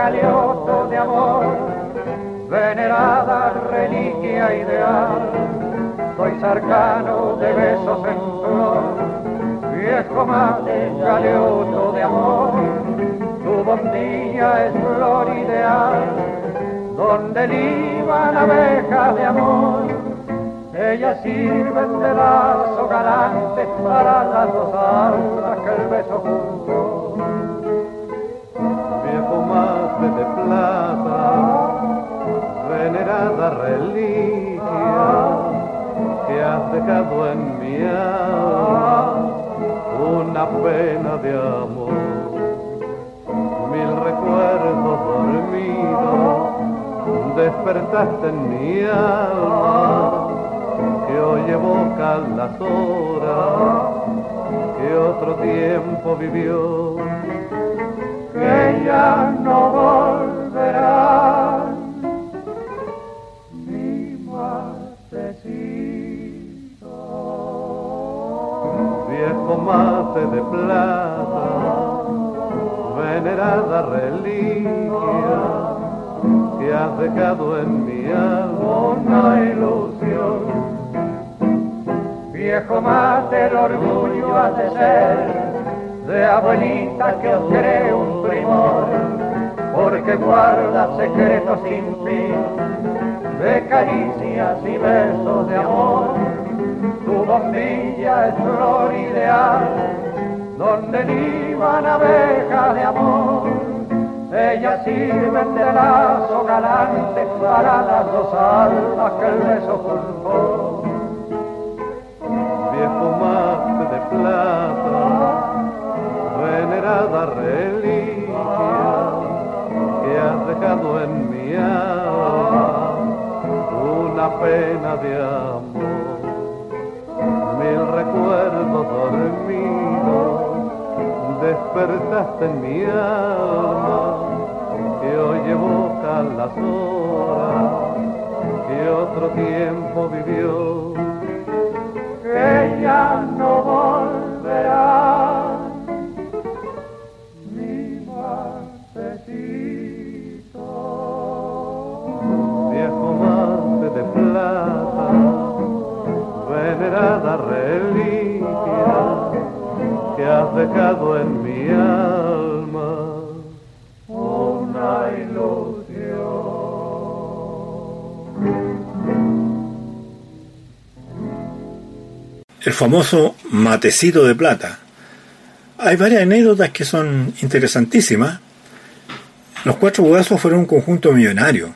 Galeoso de amor, venerada reliquia ideal, soy cercano de besos en flor, viejo mate galeoso de amor, tu bombilla es flor ideal, donde liban abejas de amor, ellas sirven de lazo galante para las dos almas que el beso juntó venerada reliquia que has dejado en mi alma una pena de amor. Mil recuerdos dormidos despertaste en mi alma que hoy evoca las horas que otro tiempo vivió que ya no volverán viejo mate de plata, venerada reliquia que has dejado en mi alma una ilusión. Viejo mate, el orgullo ha de ser de abuelita que os cree un primor, porque guarda secretos sin fin, de caricias y besos de amor. Tu bombilla es flor ideal, donde liban abejas de amor. Ellas sirven de lazo galante para las dos almas que el beso. Viejo mate de plata, venerada reliquia que has dejado en mi alma una pena de amor. Dormidos despertaste en mi alma que hoy evoca las horas que otro tiempo vivió. En mi alma. El famoso matecito de plata. Hay varias anécdotas que son interesantísimas. Los cuatro bodazos fueron un conjunto millonario.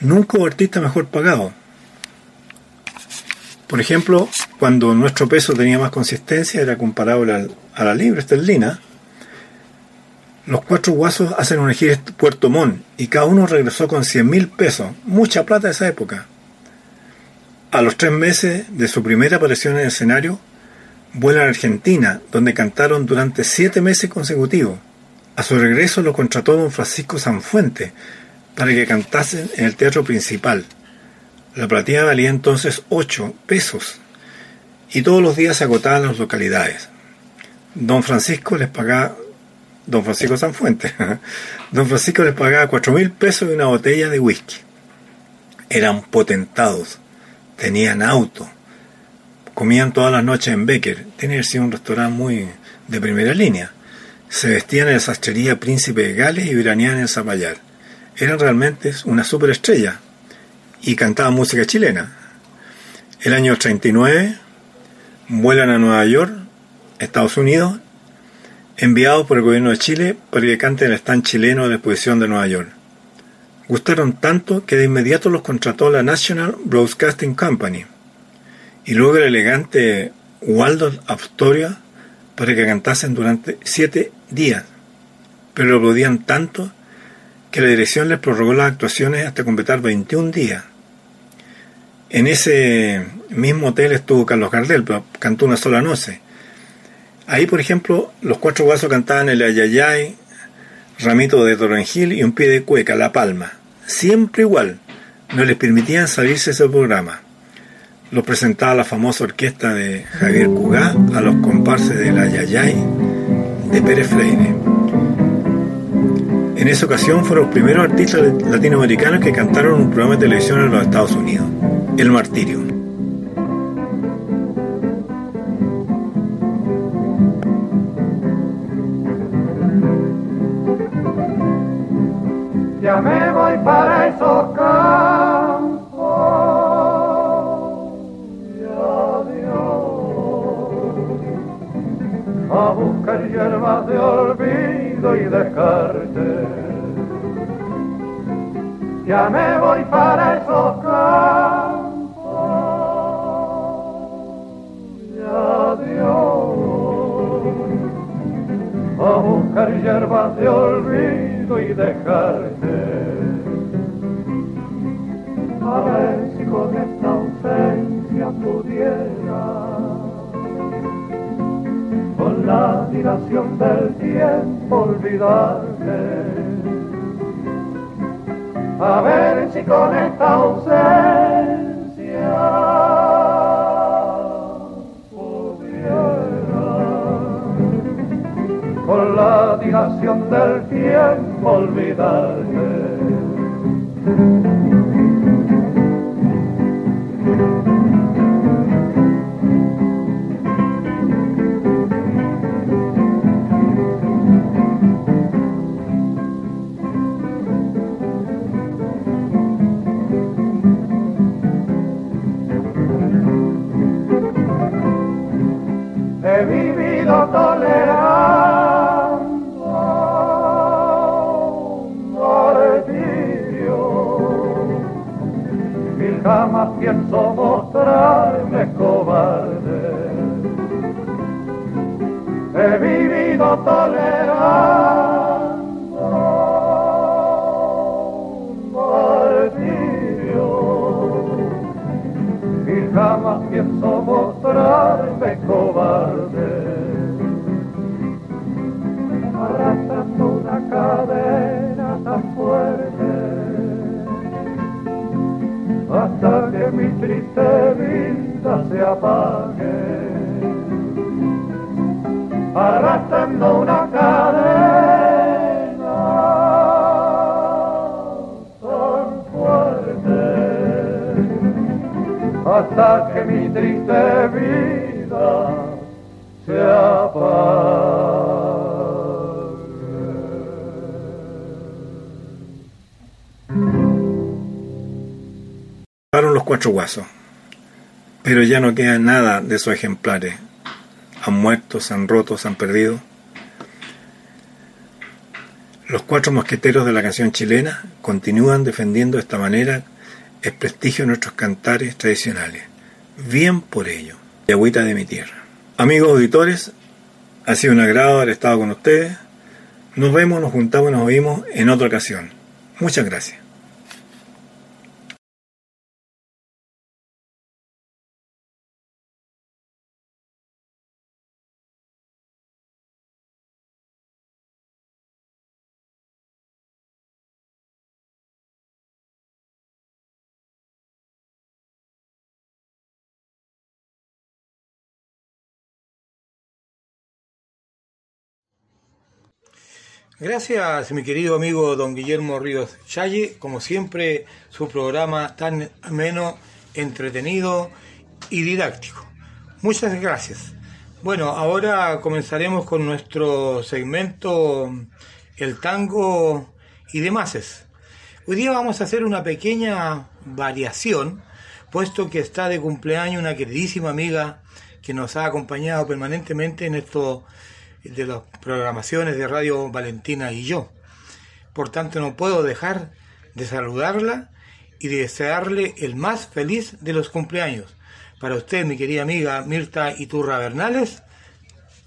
Nunca hubo artista mejor pagado. Por ejemplo, cuando nuestro peso tenía más consistencia, era comparable a la libra esterlina, los cuatro guasos hacen gira en Puerto Montt y cada uno regresó con 100 mil pesos, mucha plata de esa época. A los tres meses de su primera aparición en el escenario, vuelan a Argentina, donde cantaron durante siete meses consecutivos. A su regreso lo contrató don Francisco Sanfuente para que cantasen en el teatro principal. La platilla valía entonces 8 pesos y todos los días se agotaban las localidades. Don Francisco les pagaba, don Francisco Sanfuente, don Francisco les pagaba cuatro mil pesos y una botella de whisky. Eran potentados, tenían auto, comían todas las noches en Becker, tenía que ser un restaurante muy de primera línea. Se vestían en la sastrería Príncipe de Gales y veraneaban en Zapallar. Eran realmente una superestrella y cantaban música chilena. El año 39 vuelan a Nueva York, Estados Unidos, enviados por el gobierno de Chile para que canten el stand chileno de la exposición de Nueva York. Gustaron tanto que de inmediato los contrató la National Broadcasting Company y luego el elegante Waldo Astoria para que cantasen durante siete días, pero lo aplaudían tanto que la dirección les prorrogó las actuaciones hasta completar 21 días. En ese mismo hotel estuvo Carlos Gardel, pero cantó una sola noche. Ahí, por ejemplo, los cuatro guasos cantaban el Ayayay, Ramito de Torrengil y un pie de cueca, La Palma. Siempre igual. No les permitían salirse de ese programa. Los presentaba la famosa orquesta de Javier Cugá a los comparses del Ayayay de Pérez Freire. En esa ocasión fueron los primeros artistas latinoamericanos que cantaron un programa de televisión en los Estados Unidos, El Martirio. Ya me voy para esos campos. Y adiós. A buscar hierbas de olvido y dejarte. Ya me voy para esos campos. Y adiós. A buscar hierbas de olvido y dejarte. La dilación del tiempo olvidarte. A ver si con esta ausencia pudiera, con la dilación del tiempo olvidarte. Pienso mostrarme cobarde. He vivido tolerando un martirio y jamás pienso mostrarme mi triste vida se apague. Arrastrando una cadena tan fuerte hasta que mi triste cuatro guasos, pero ya no queda nada de sus ejemplares. Han muerto, se han roto, se han perdido. Los cuatro mosqueteros de la canción chilena continúan defendiendo de esta manera el prestigio de nuestros cantares tradicionales. Bien por ello. De agüita de mi tierra. Amigos auditores, ha sido un agrado haber estado con ustedes. Nos vemos, nos juntamos nos oímos en otra ocasión. Muchas gracias. Gracias, mi querido amigo don Guillermo Ríos Challe, como siempre, su programa tan ameno, entretenido y didáctico. Muchas gracias. Bueno, ahora comenzaremos con nuestro segmento El tango y demás. Hoy día vamos a hacer una pequeña variación, puesto que está de cumpleaños una queridísima amiga que nos ha acompañado permanentemente en estos de las programaciones de Radio Valentina y yo. Por tanto, no puedo dejar de saludarla y de desearle el más feliz de los cumpleaños. Para usted, mi querida amiga Mirta Iturra Bernales,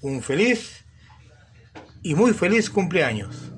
un feliz y muy feliz cumpleaños.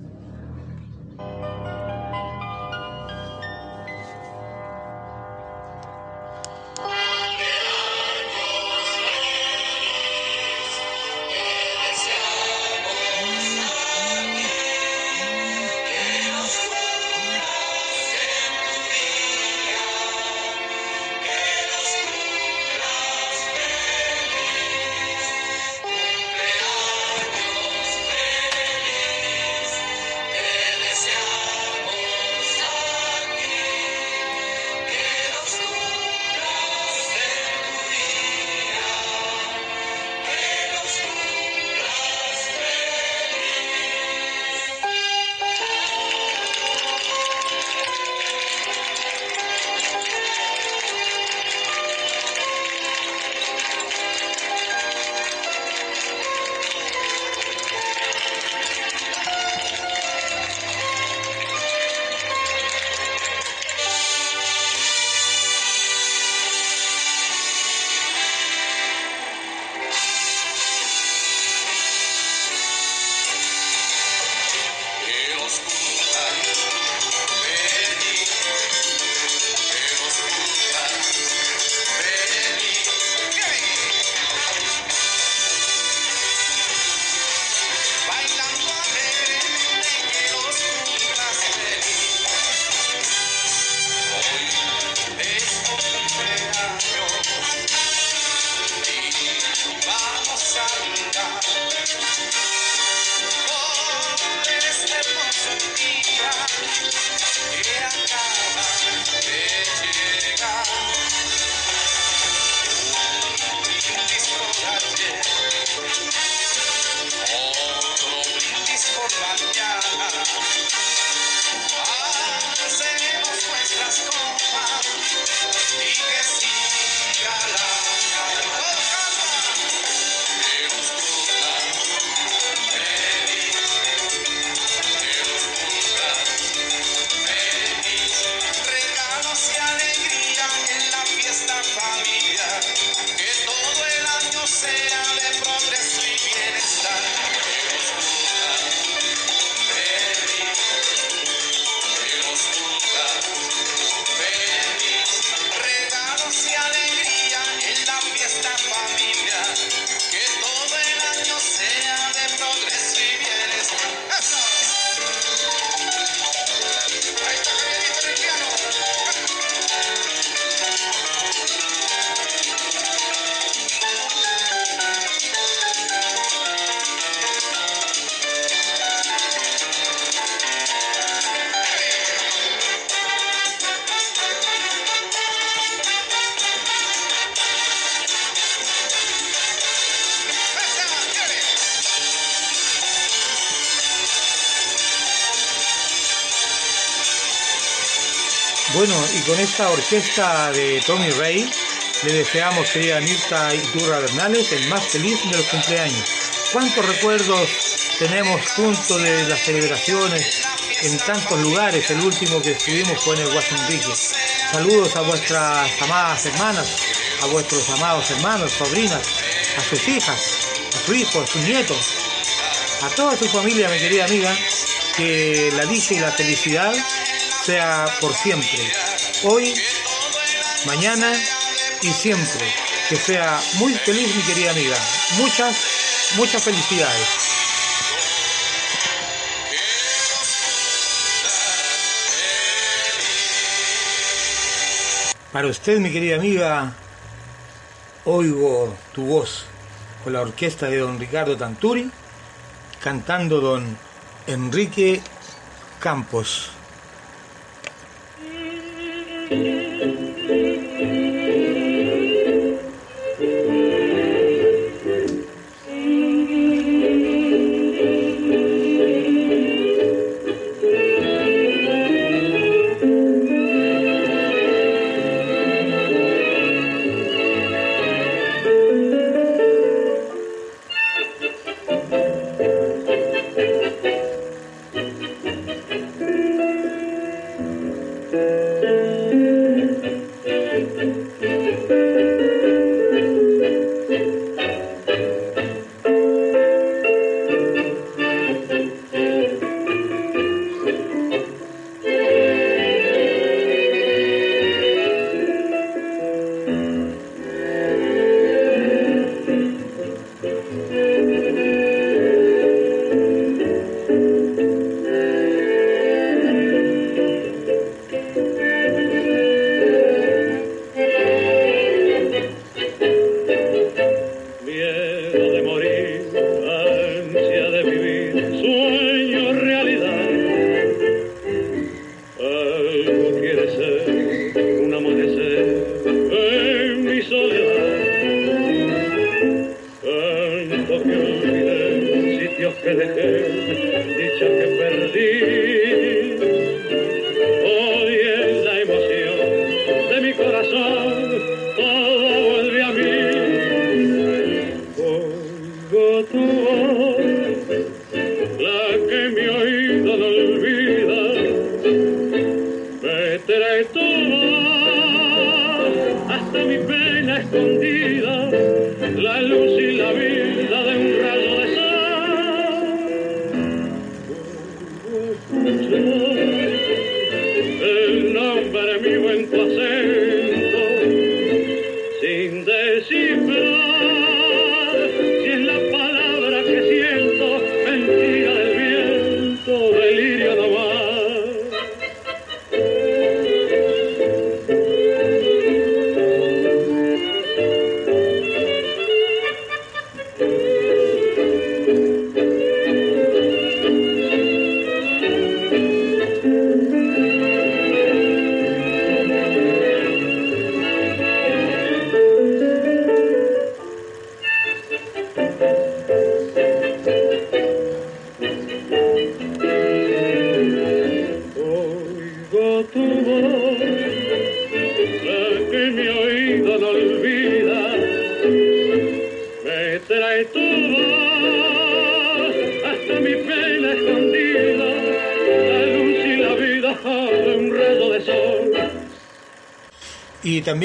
Esta orquesta de Tommy Ray, le deseamos, querida Mirta Iturra Bernales, el más feliz de los cumpleaños. ¿Cuántos recuerdos tenemos juntos de las celebraciones en tantos lugares? El último que estuvimos fue en el Guas Enrique. Saludos a vuestras amadas hermanas, a vuestros amados hermanos, sobrinas, a sus hijas, a su hijo, a sus nietos, a toda su familia, mi querida amiga, que la dicha y la felicidad sea por siempre. Hoy, mañana y siempre. Que sea muy feliz, mi querida amiga. Muchas, muchas felicidades. Para usted, mi querida amiga, oigo tu voz con la orquesta de don Ricardo Tanturi, cantando don Enrique Campos. Thank you.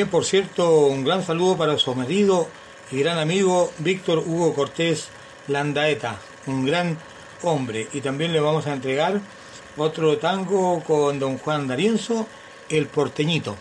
Por cierto, un gran saludo para su marido y gran amigo Víctor Hugo Cortés Landaeta, un gran hombre. Y también le vamos a entregar otro tango con don Juan D'Arienzo, El Porteñito.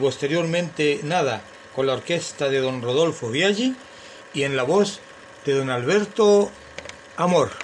Posteriormente Nada con la orquesta de don Rodolfo Viaggi y en la voz de don Alberto Amor.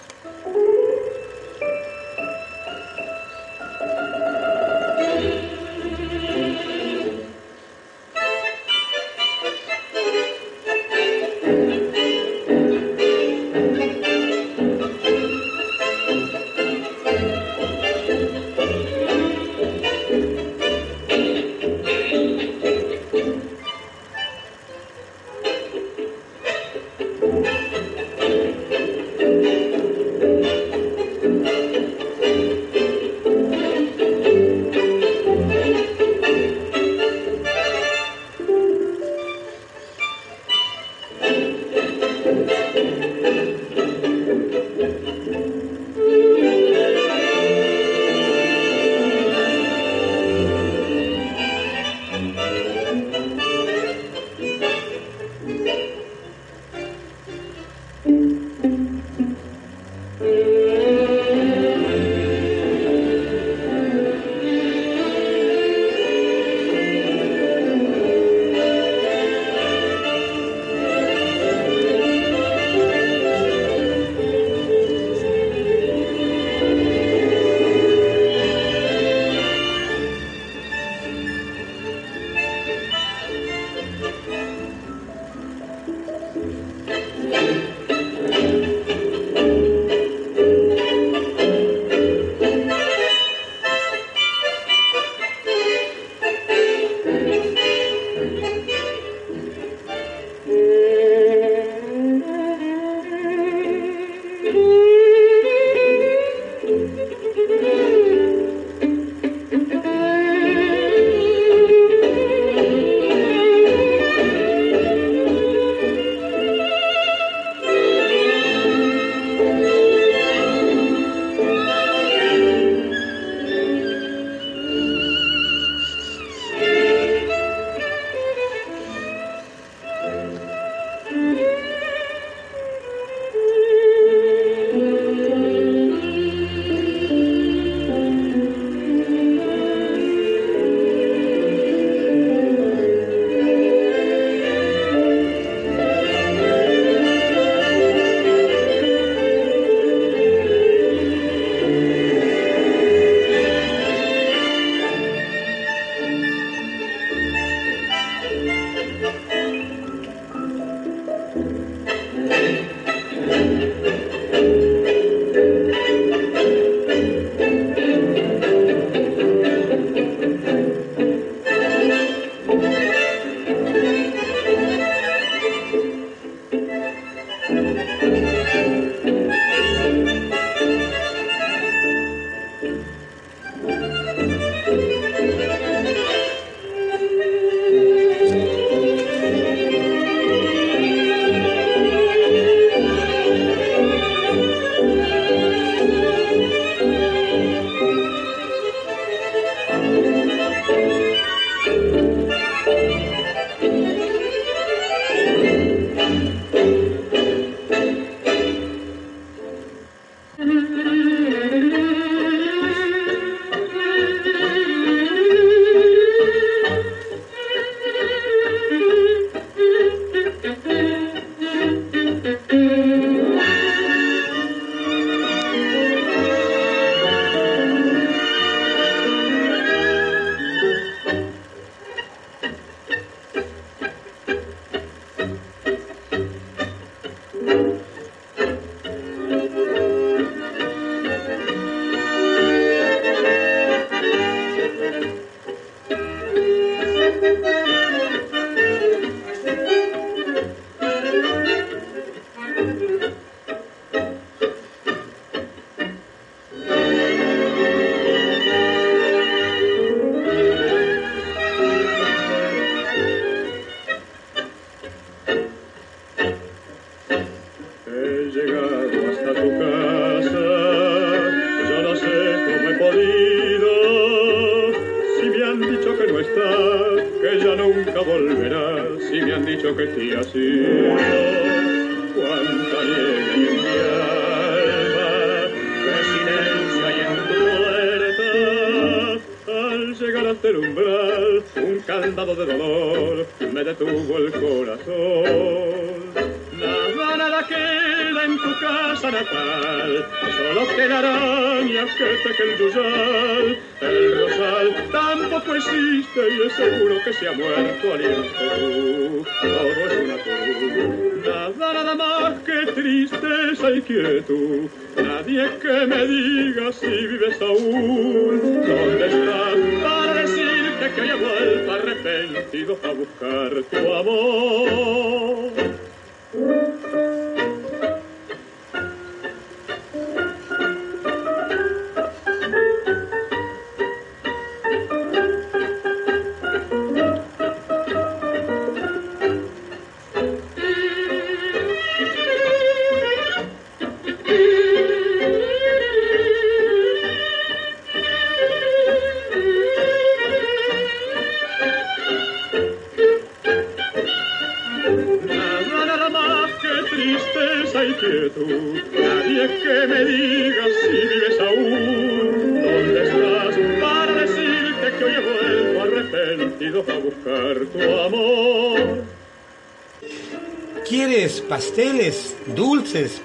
Que se ha muerto al irte tú. Todo es una cruz, nada, nada más que tristeza y quietud. Nadie que me diga si vives aún. ¿Dónde estás para decirte que haya vuelto arrepentido a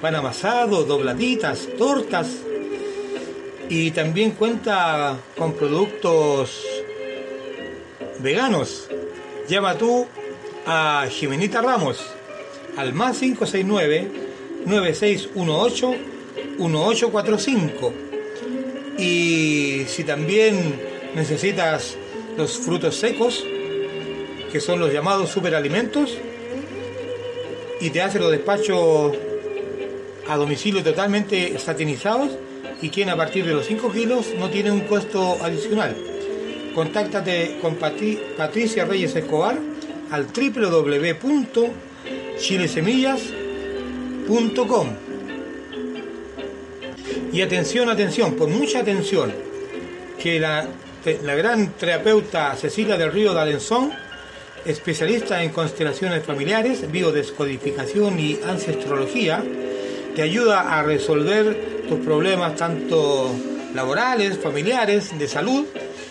pan amasado, dobladitas, tortas? Y también cuenta con productos veganos. Llama tú a Jimenita Ramos al más 569 9618 1845. Y si también necesitas los frutos secos, que son los llamados superalimentos, y te hace los despachos a domicilio totalmente satinizados y quien a partir de los 5 kilos no tiene un costo adicional. Contáctate con Patri- Patricia Reyes Escobar al www.chilesemillas.com y atención, atención, con mucha atención, que la, la gran terapeuta Cecilia del Río D'Alenzón, especialista en constelaciones familiares, biodescodificación y ancestrología, te ayuda a resolver tus problemas tanto laborales, familiares, de salud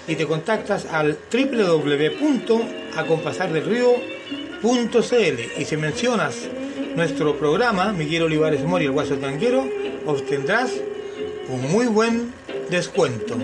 y te contactas al www.acompasardelrío.cl y si mencionas nuestro programa Miguel Olivares Mori, el Guaso Tanguero, obtendrás un muy buen descuento.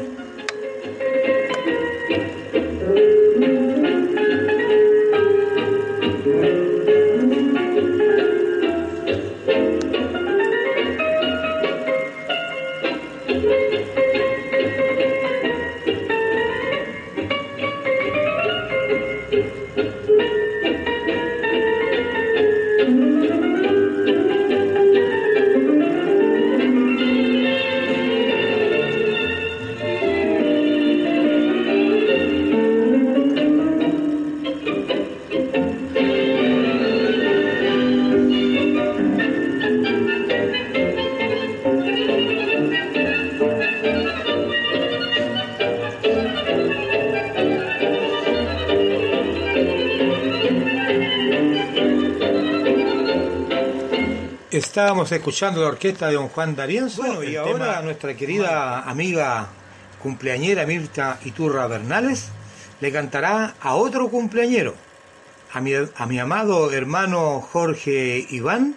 Estábamos escuchando la orquesta de don Juan D'Arienzo. Bueno, y ahora nuestra querida amiga cumpleañera Mirta Iturra Bernales le cantará a otro cumpleañero, a mi, a mi amado hermano Jorge Iván,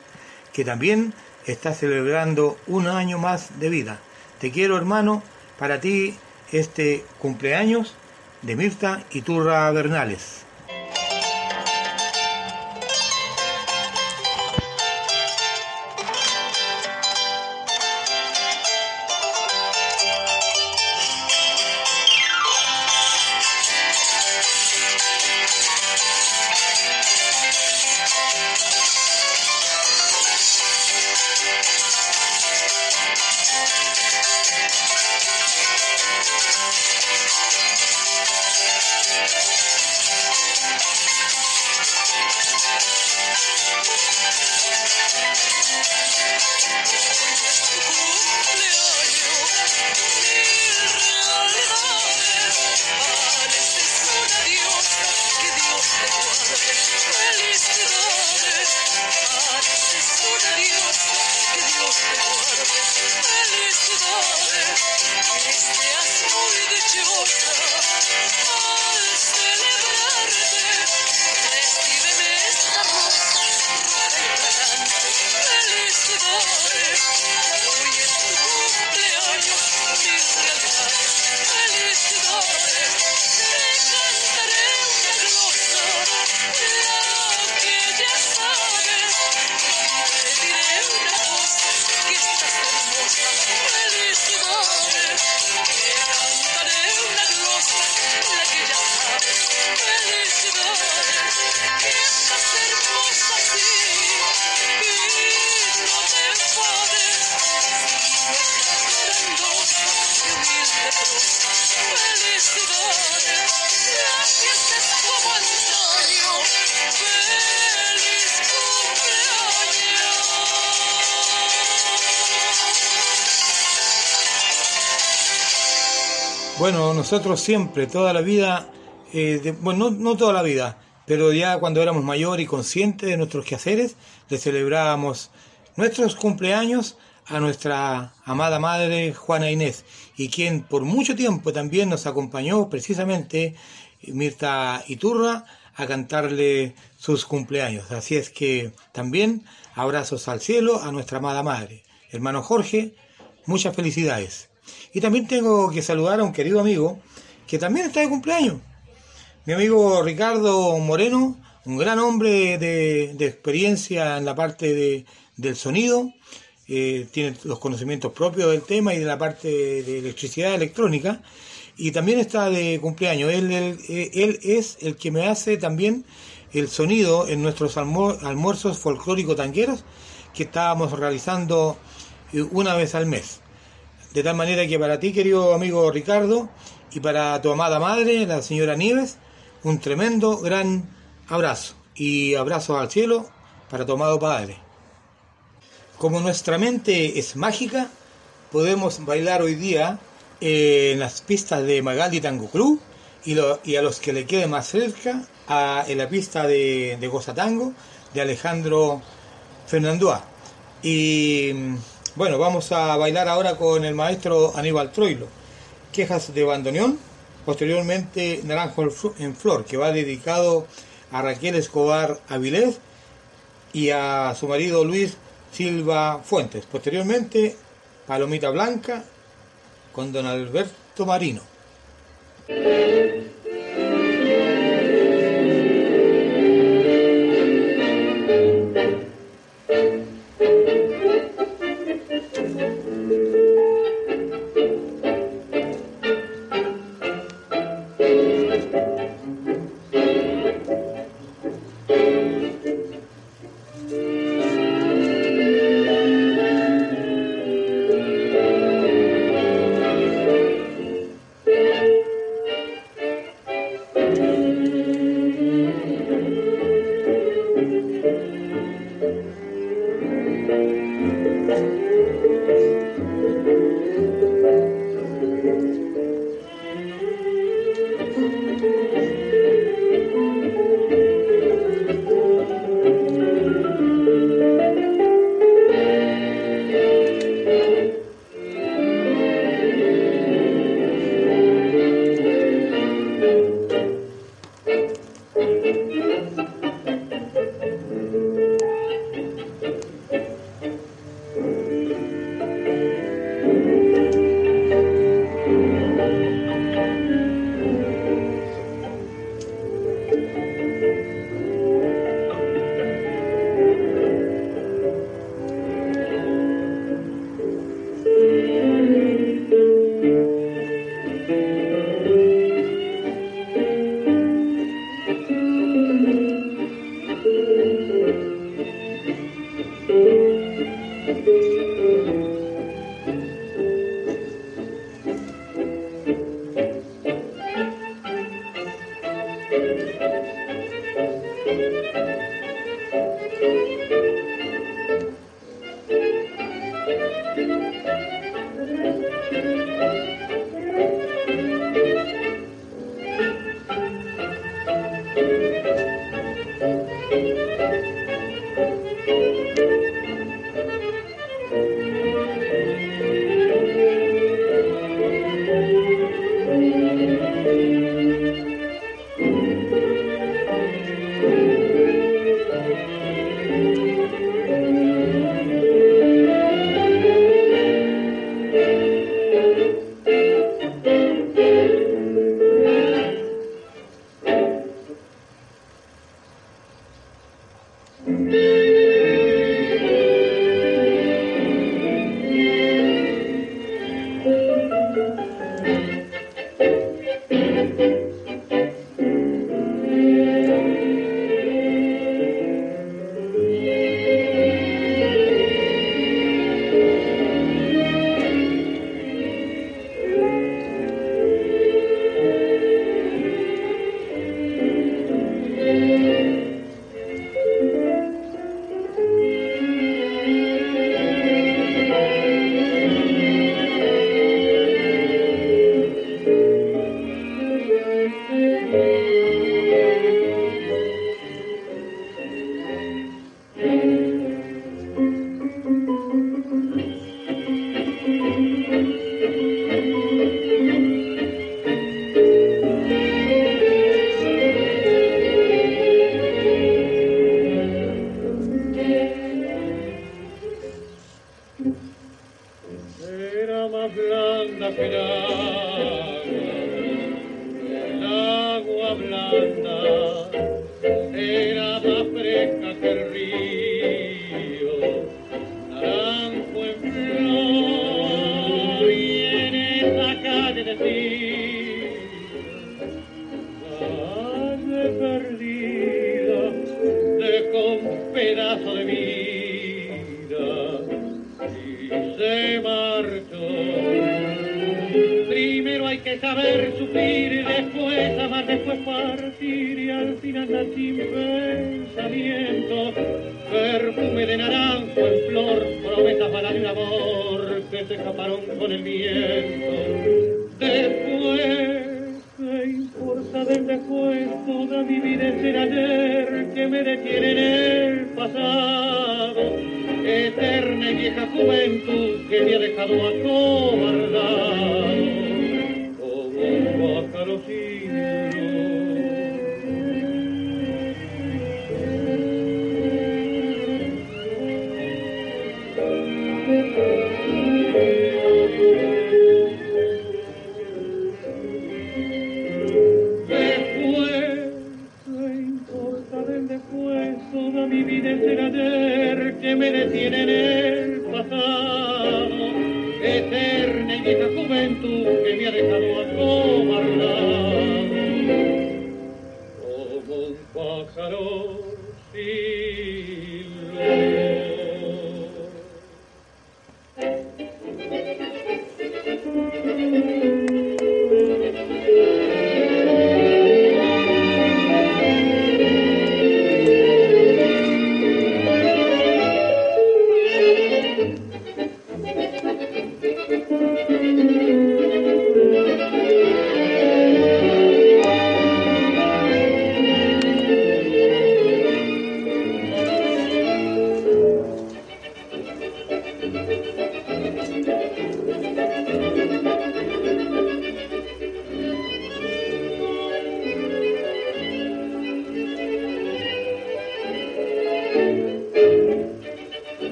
que también está celebrando un año más de vida. Te quiero hermano, para ti este cumpleaños de Mirta Iturra Bernales. Nosotros siempre, toda la vida, eh, de- bueno, no, no toda la vida, pero ya cuando éramos mayor y conscientes de nuestros quehaceres, le celebrábamos nuestros cumpleaños a nuestra amada madre Juana Inés, y quien por mucho tiempo también nos acompañó precisamente, Mirta Iturra, a cantarle sus cumpleaños. Así es que también abrazos al cielo a nuestra amada madre. Hermano Jorge, muchas felicidades. Y también tengo que saludar a un querido amigo que también está de cumpleaños. Mi amigo Ricardo Moreno, un gran hombre de, experiencia en la parte de- del sonido, eh, tiene los conocimientos propios del tema y de la parte de electricidad electrónica, y también está de cumpleaños. Él, él- es el que me hace también el sonido en nuestros almuer- almuerzos folclórico tangueros que estábamos realizando eh, una vez al mes. De tal manera que para ti, querido amigo Ricardo, y para tu amada madre, la señora Nieves, un tremendo, gran abrazo. Y abrazos al cielo para tu amado padre. Como nuestra mente es mágica, podemos bailar hoy día eh, en las pistas de Magaldi Tango Club y, y a los que le quede más cerca, a- en la pista de, de Goza Tango de Alejandro Fernandoa. Y bueno, vamos a bailar ahora con el maestro Aníbal Troilo. Quejas de bandoneón, posteriormente Naranjo en Fl- en Flor, que va dedicado a Raquel Escobar Avilés y a su marido Luis Silva Fuentes. Posteriormente, Palomita Blanca con don Alberto Marino.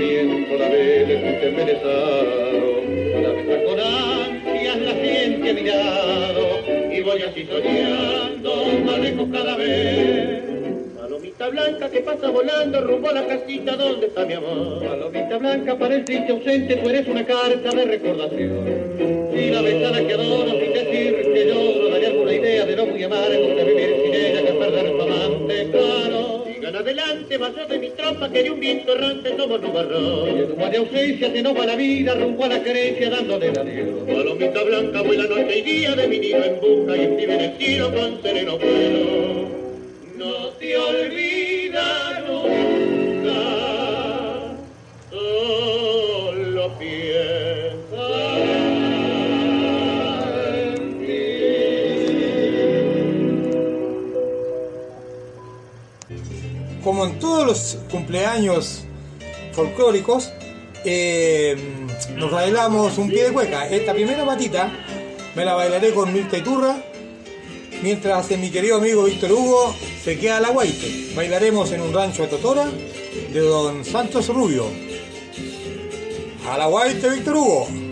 El la ve lejos que me desaron. La besa con ansias la siente a mi lado y voy así soñando más lejos cada vez. Palomita blanca que pasa volando rumbo a la casita donde está mi amor. Palomita blanca parece ausente, tú eres una carta de recordación. Y la ventana que adoro sin decir que lloro, daría alguna idea de no muy amargo que vivir adelante, más de mi trampa que de un viento errante somos nubarrón. Y en humo de ausencia se va la vida rumbo a la querencia dándole la adiós. Palomita blanca vuela noche y día de mi nido en busca y escribe en el cielo con sereno eh, nos bailamos un pie de cueca. Esta primera patita me la bailaré con Mirta Iturra, mientras mi querido amigo Víctor Hugo se queda la guaite. Bailaremos en un rancho de Totora de Don Santos Rubio. A la guaite, Víctor Hugo.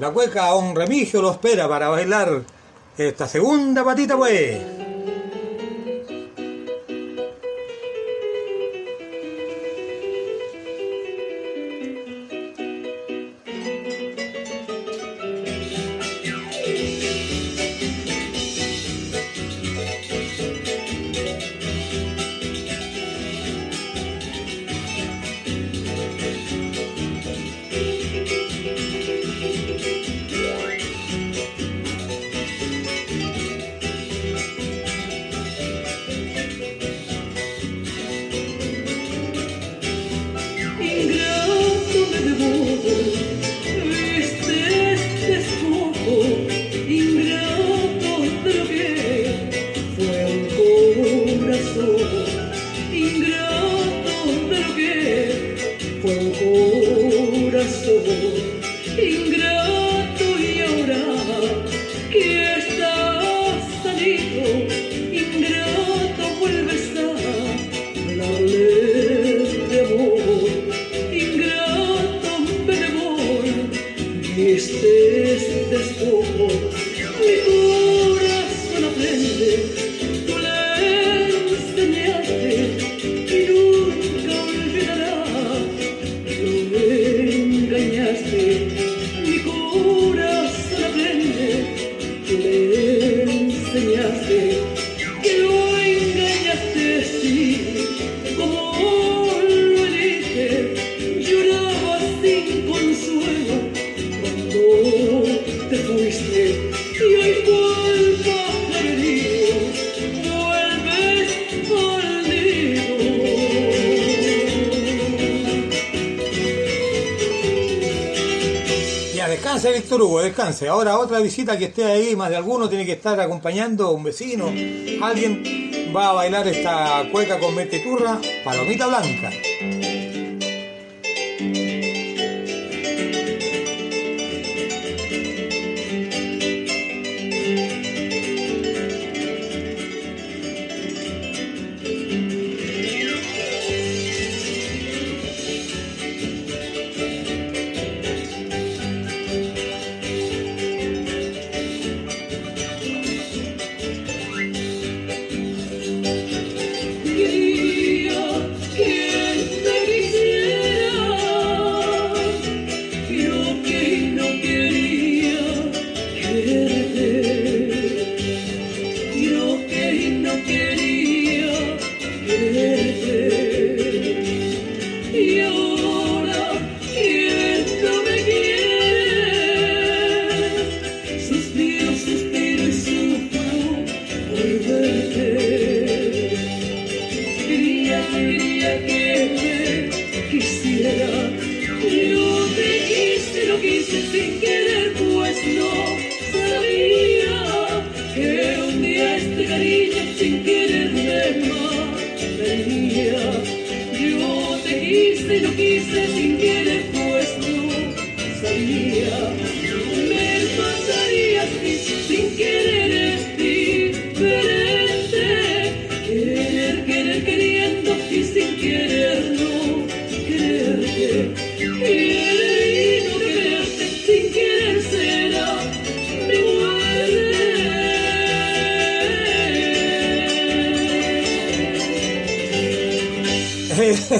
La cueca a un remigio lo espera para bailar esta segunda patita pues. Descanse. Ahora otra visita que esté ahí, más de alguno tiene que estar acompañando, un vecino, alguien va a bailar esta cueca con turra, palomita blanca.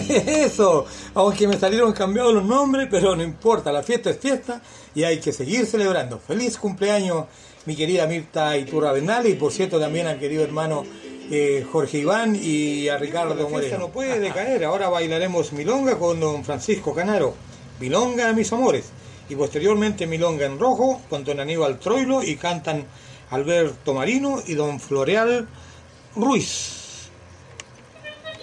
Eso, aunque me salieron cambiados los nombres, pero no importa, la fiesta es fiesta y hay que seguir celebrando. Feliz cumpleaños, mi querida Mirta Iturra Bernal y por cierto también al querido hermano eh, Jorge Iván y a Ricardo Moreno. no puede decaer, ahora bailaremos Milonga con don Francisco Canaro, Milonga mis amores, y posteriormente Milonga en rojo con don Aníbal Troilo y cantan Alberto Marino y don Floreal Ruiz.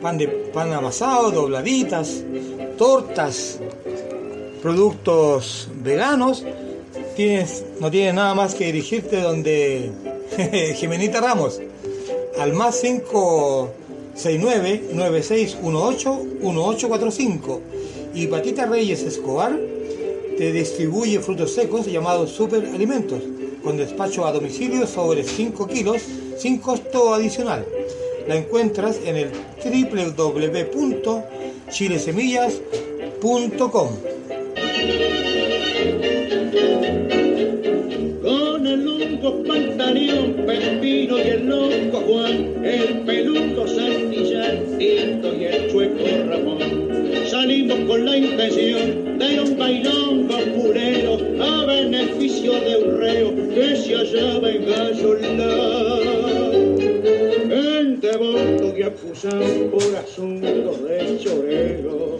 pan, de, pan amasado, dobladitas, tortas, productos veganos, tienes, no tienes nada más que dirigirte donde Jimenita Ramos, al más 569 9618 1845 y Patita Reyes Escobar te distribuye frutos secos llamados superalimentos con despacho a domicilio sobre 5 kilos sin costo adicional la encuentras en el www.chilesemillas.com. Con el lungo pantaleón, pepino y el loco Juan, el peludo Santillán, Tinto y el chueco Ramón. Salimos con la intención de un bailón purero a beneficio de un reo que se hallaba en Gallo de chorero.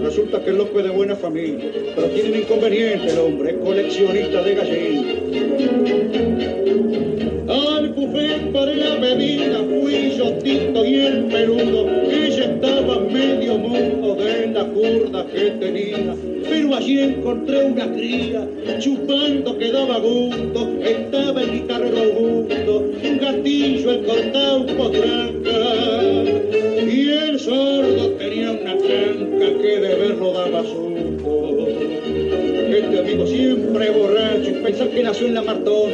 Resulta que el loco es de buena familia, pero tiene un inconveniente, el hombre es coleccionista de gallinas. Al buffet para la bebida fui yo, Tito y el perudo, ella estaba medio mundo de la curda que tenía, pero allí encontré una cría, chupando que daba gusto, estaba el guitarro Augusto, un gatillo el cortado potranca. de verlo daba suco. Este amigo siempre borracho, y pensar que nació en la Martón.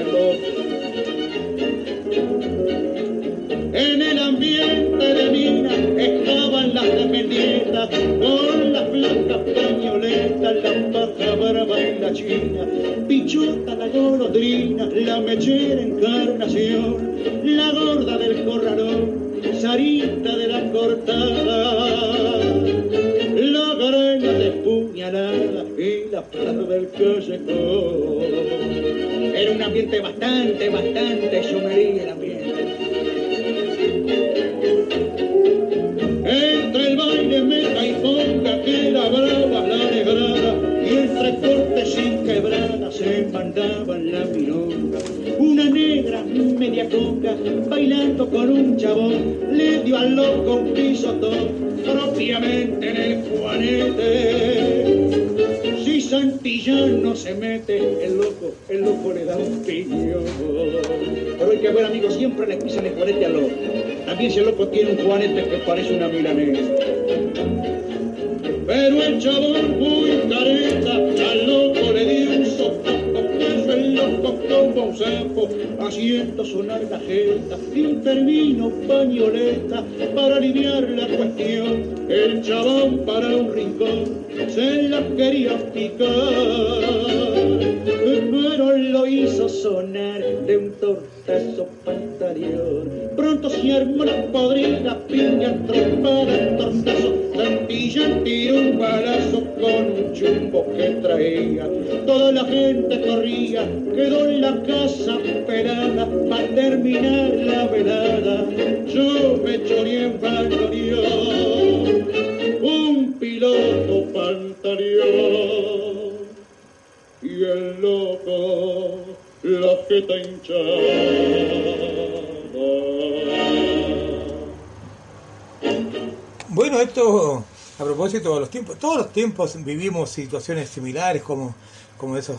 Los tiempos vivimos situaciones similares como, como esas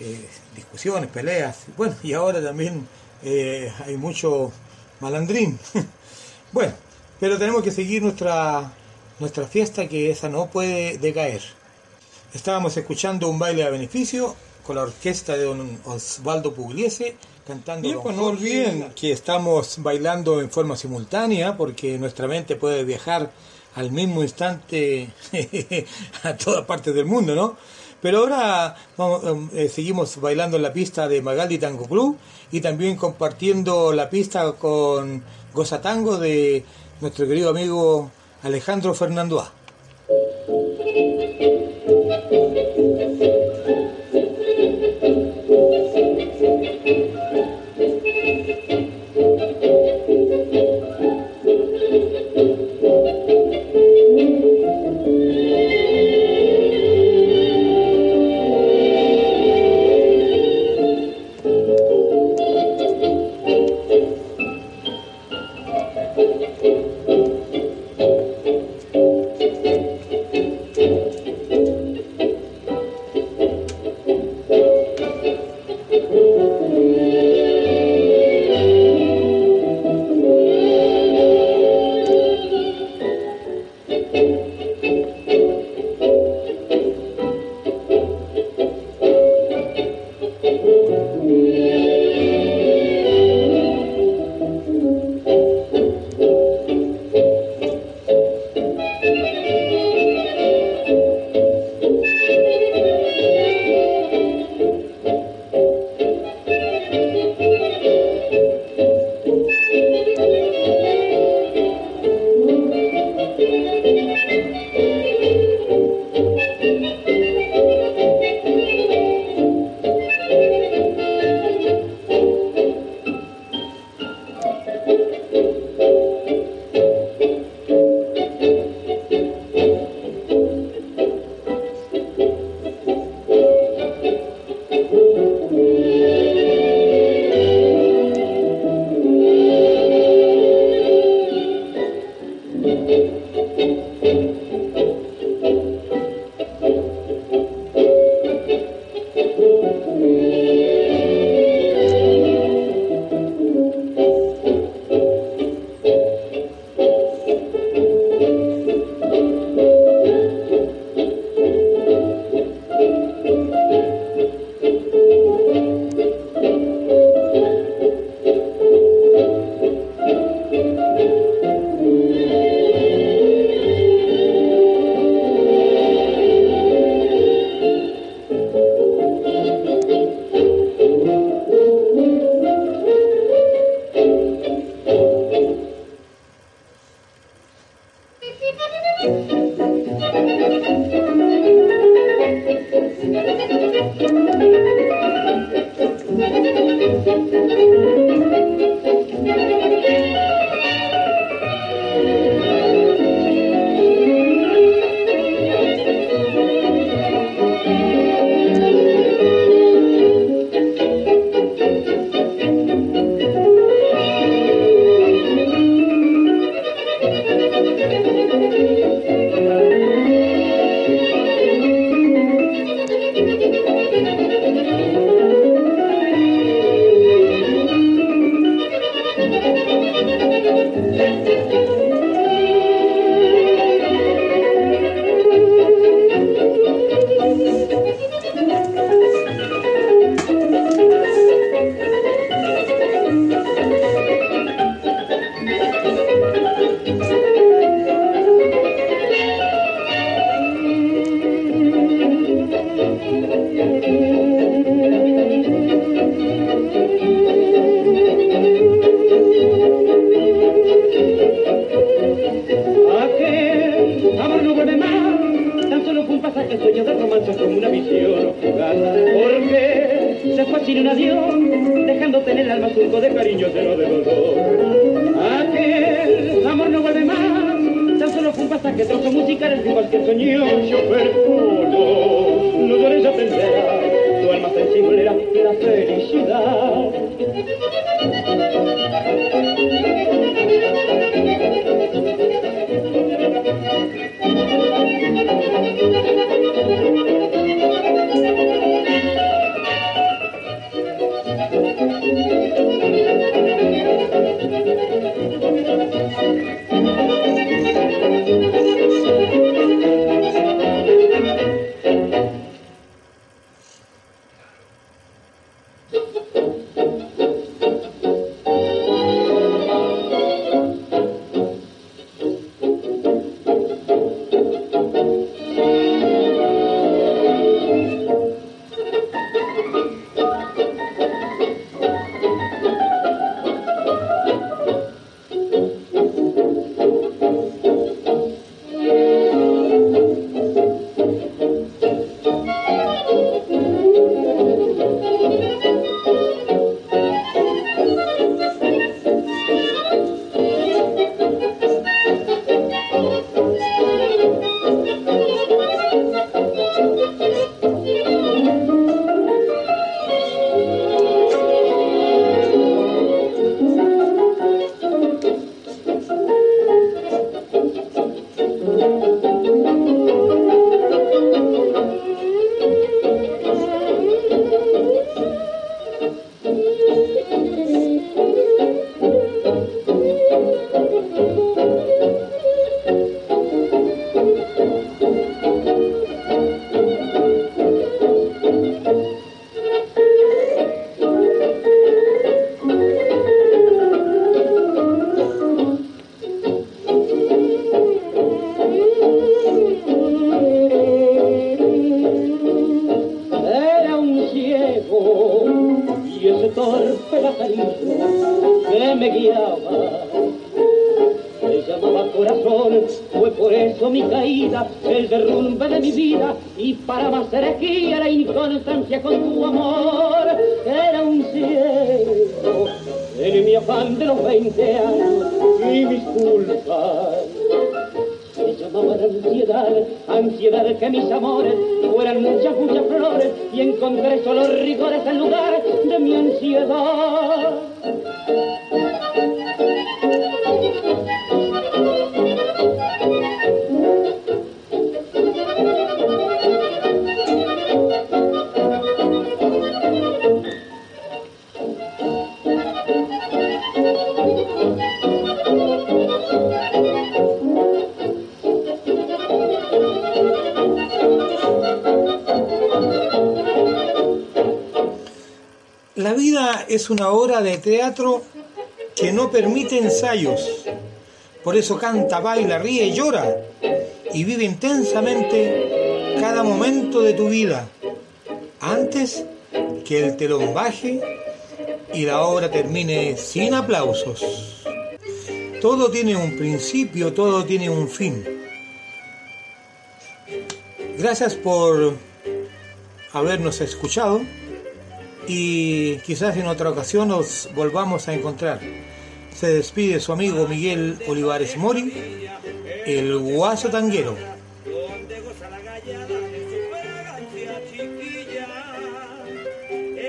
eh, discusiones, peleas. Bueno, y ahora también eh, hay mucho malandrín. bueno, pero tenemos que seguir nuestra, nuestra fiesta que esa no puede decaer. Estábamos escuchando un baile a beneficio con la orquesta de don Osvaldo Pugliese cantando. Bien, pues no olviden que estamos bailando en forma simultánea porque nuestra mente puede viajar al mismo instante a todas partes del mundo, ¿no? Pero ahora eh, seguimos bailando en la pista de Magaldi Tango Club y también compartiendo la pista con Goza Tango de nuestro querido amigo Alejandro Fernandoa. Thank you. La una obra de teatro que no permite ensayos. Por eso canta, baila, ríe y llora. Y vive intensamente cada momento de tu vida. Antes que el telón baje y la obra termine sin aplausos. Todo tiene un principio, todo tiene un fin. Gracias por habernos escuchado y quizás en otra ocasión nos volvamos a encontrar. Se despide su amigo Miguel Olivares Mori, el guaso tanguero.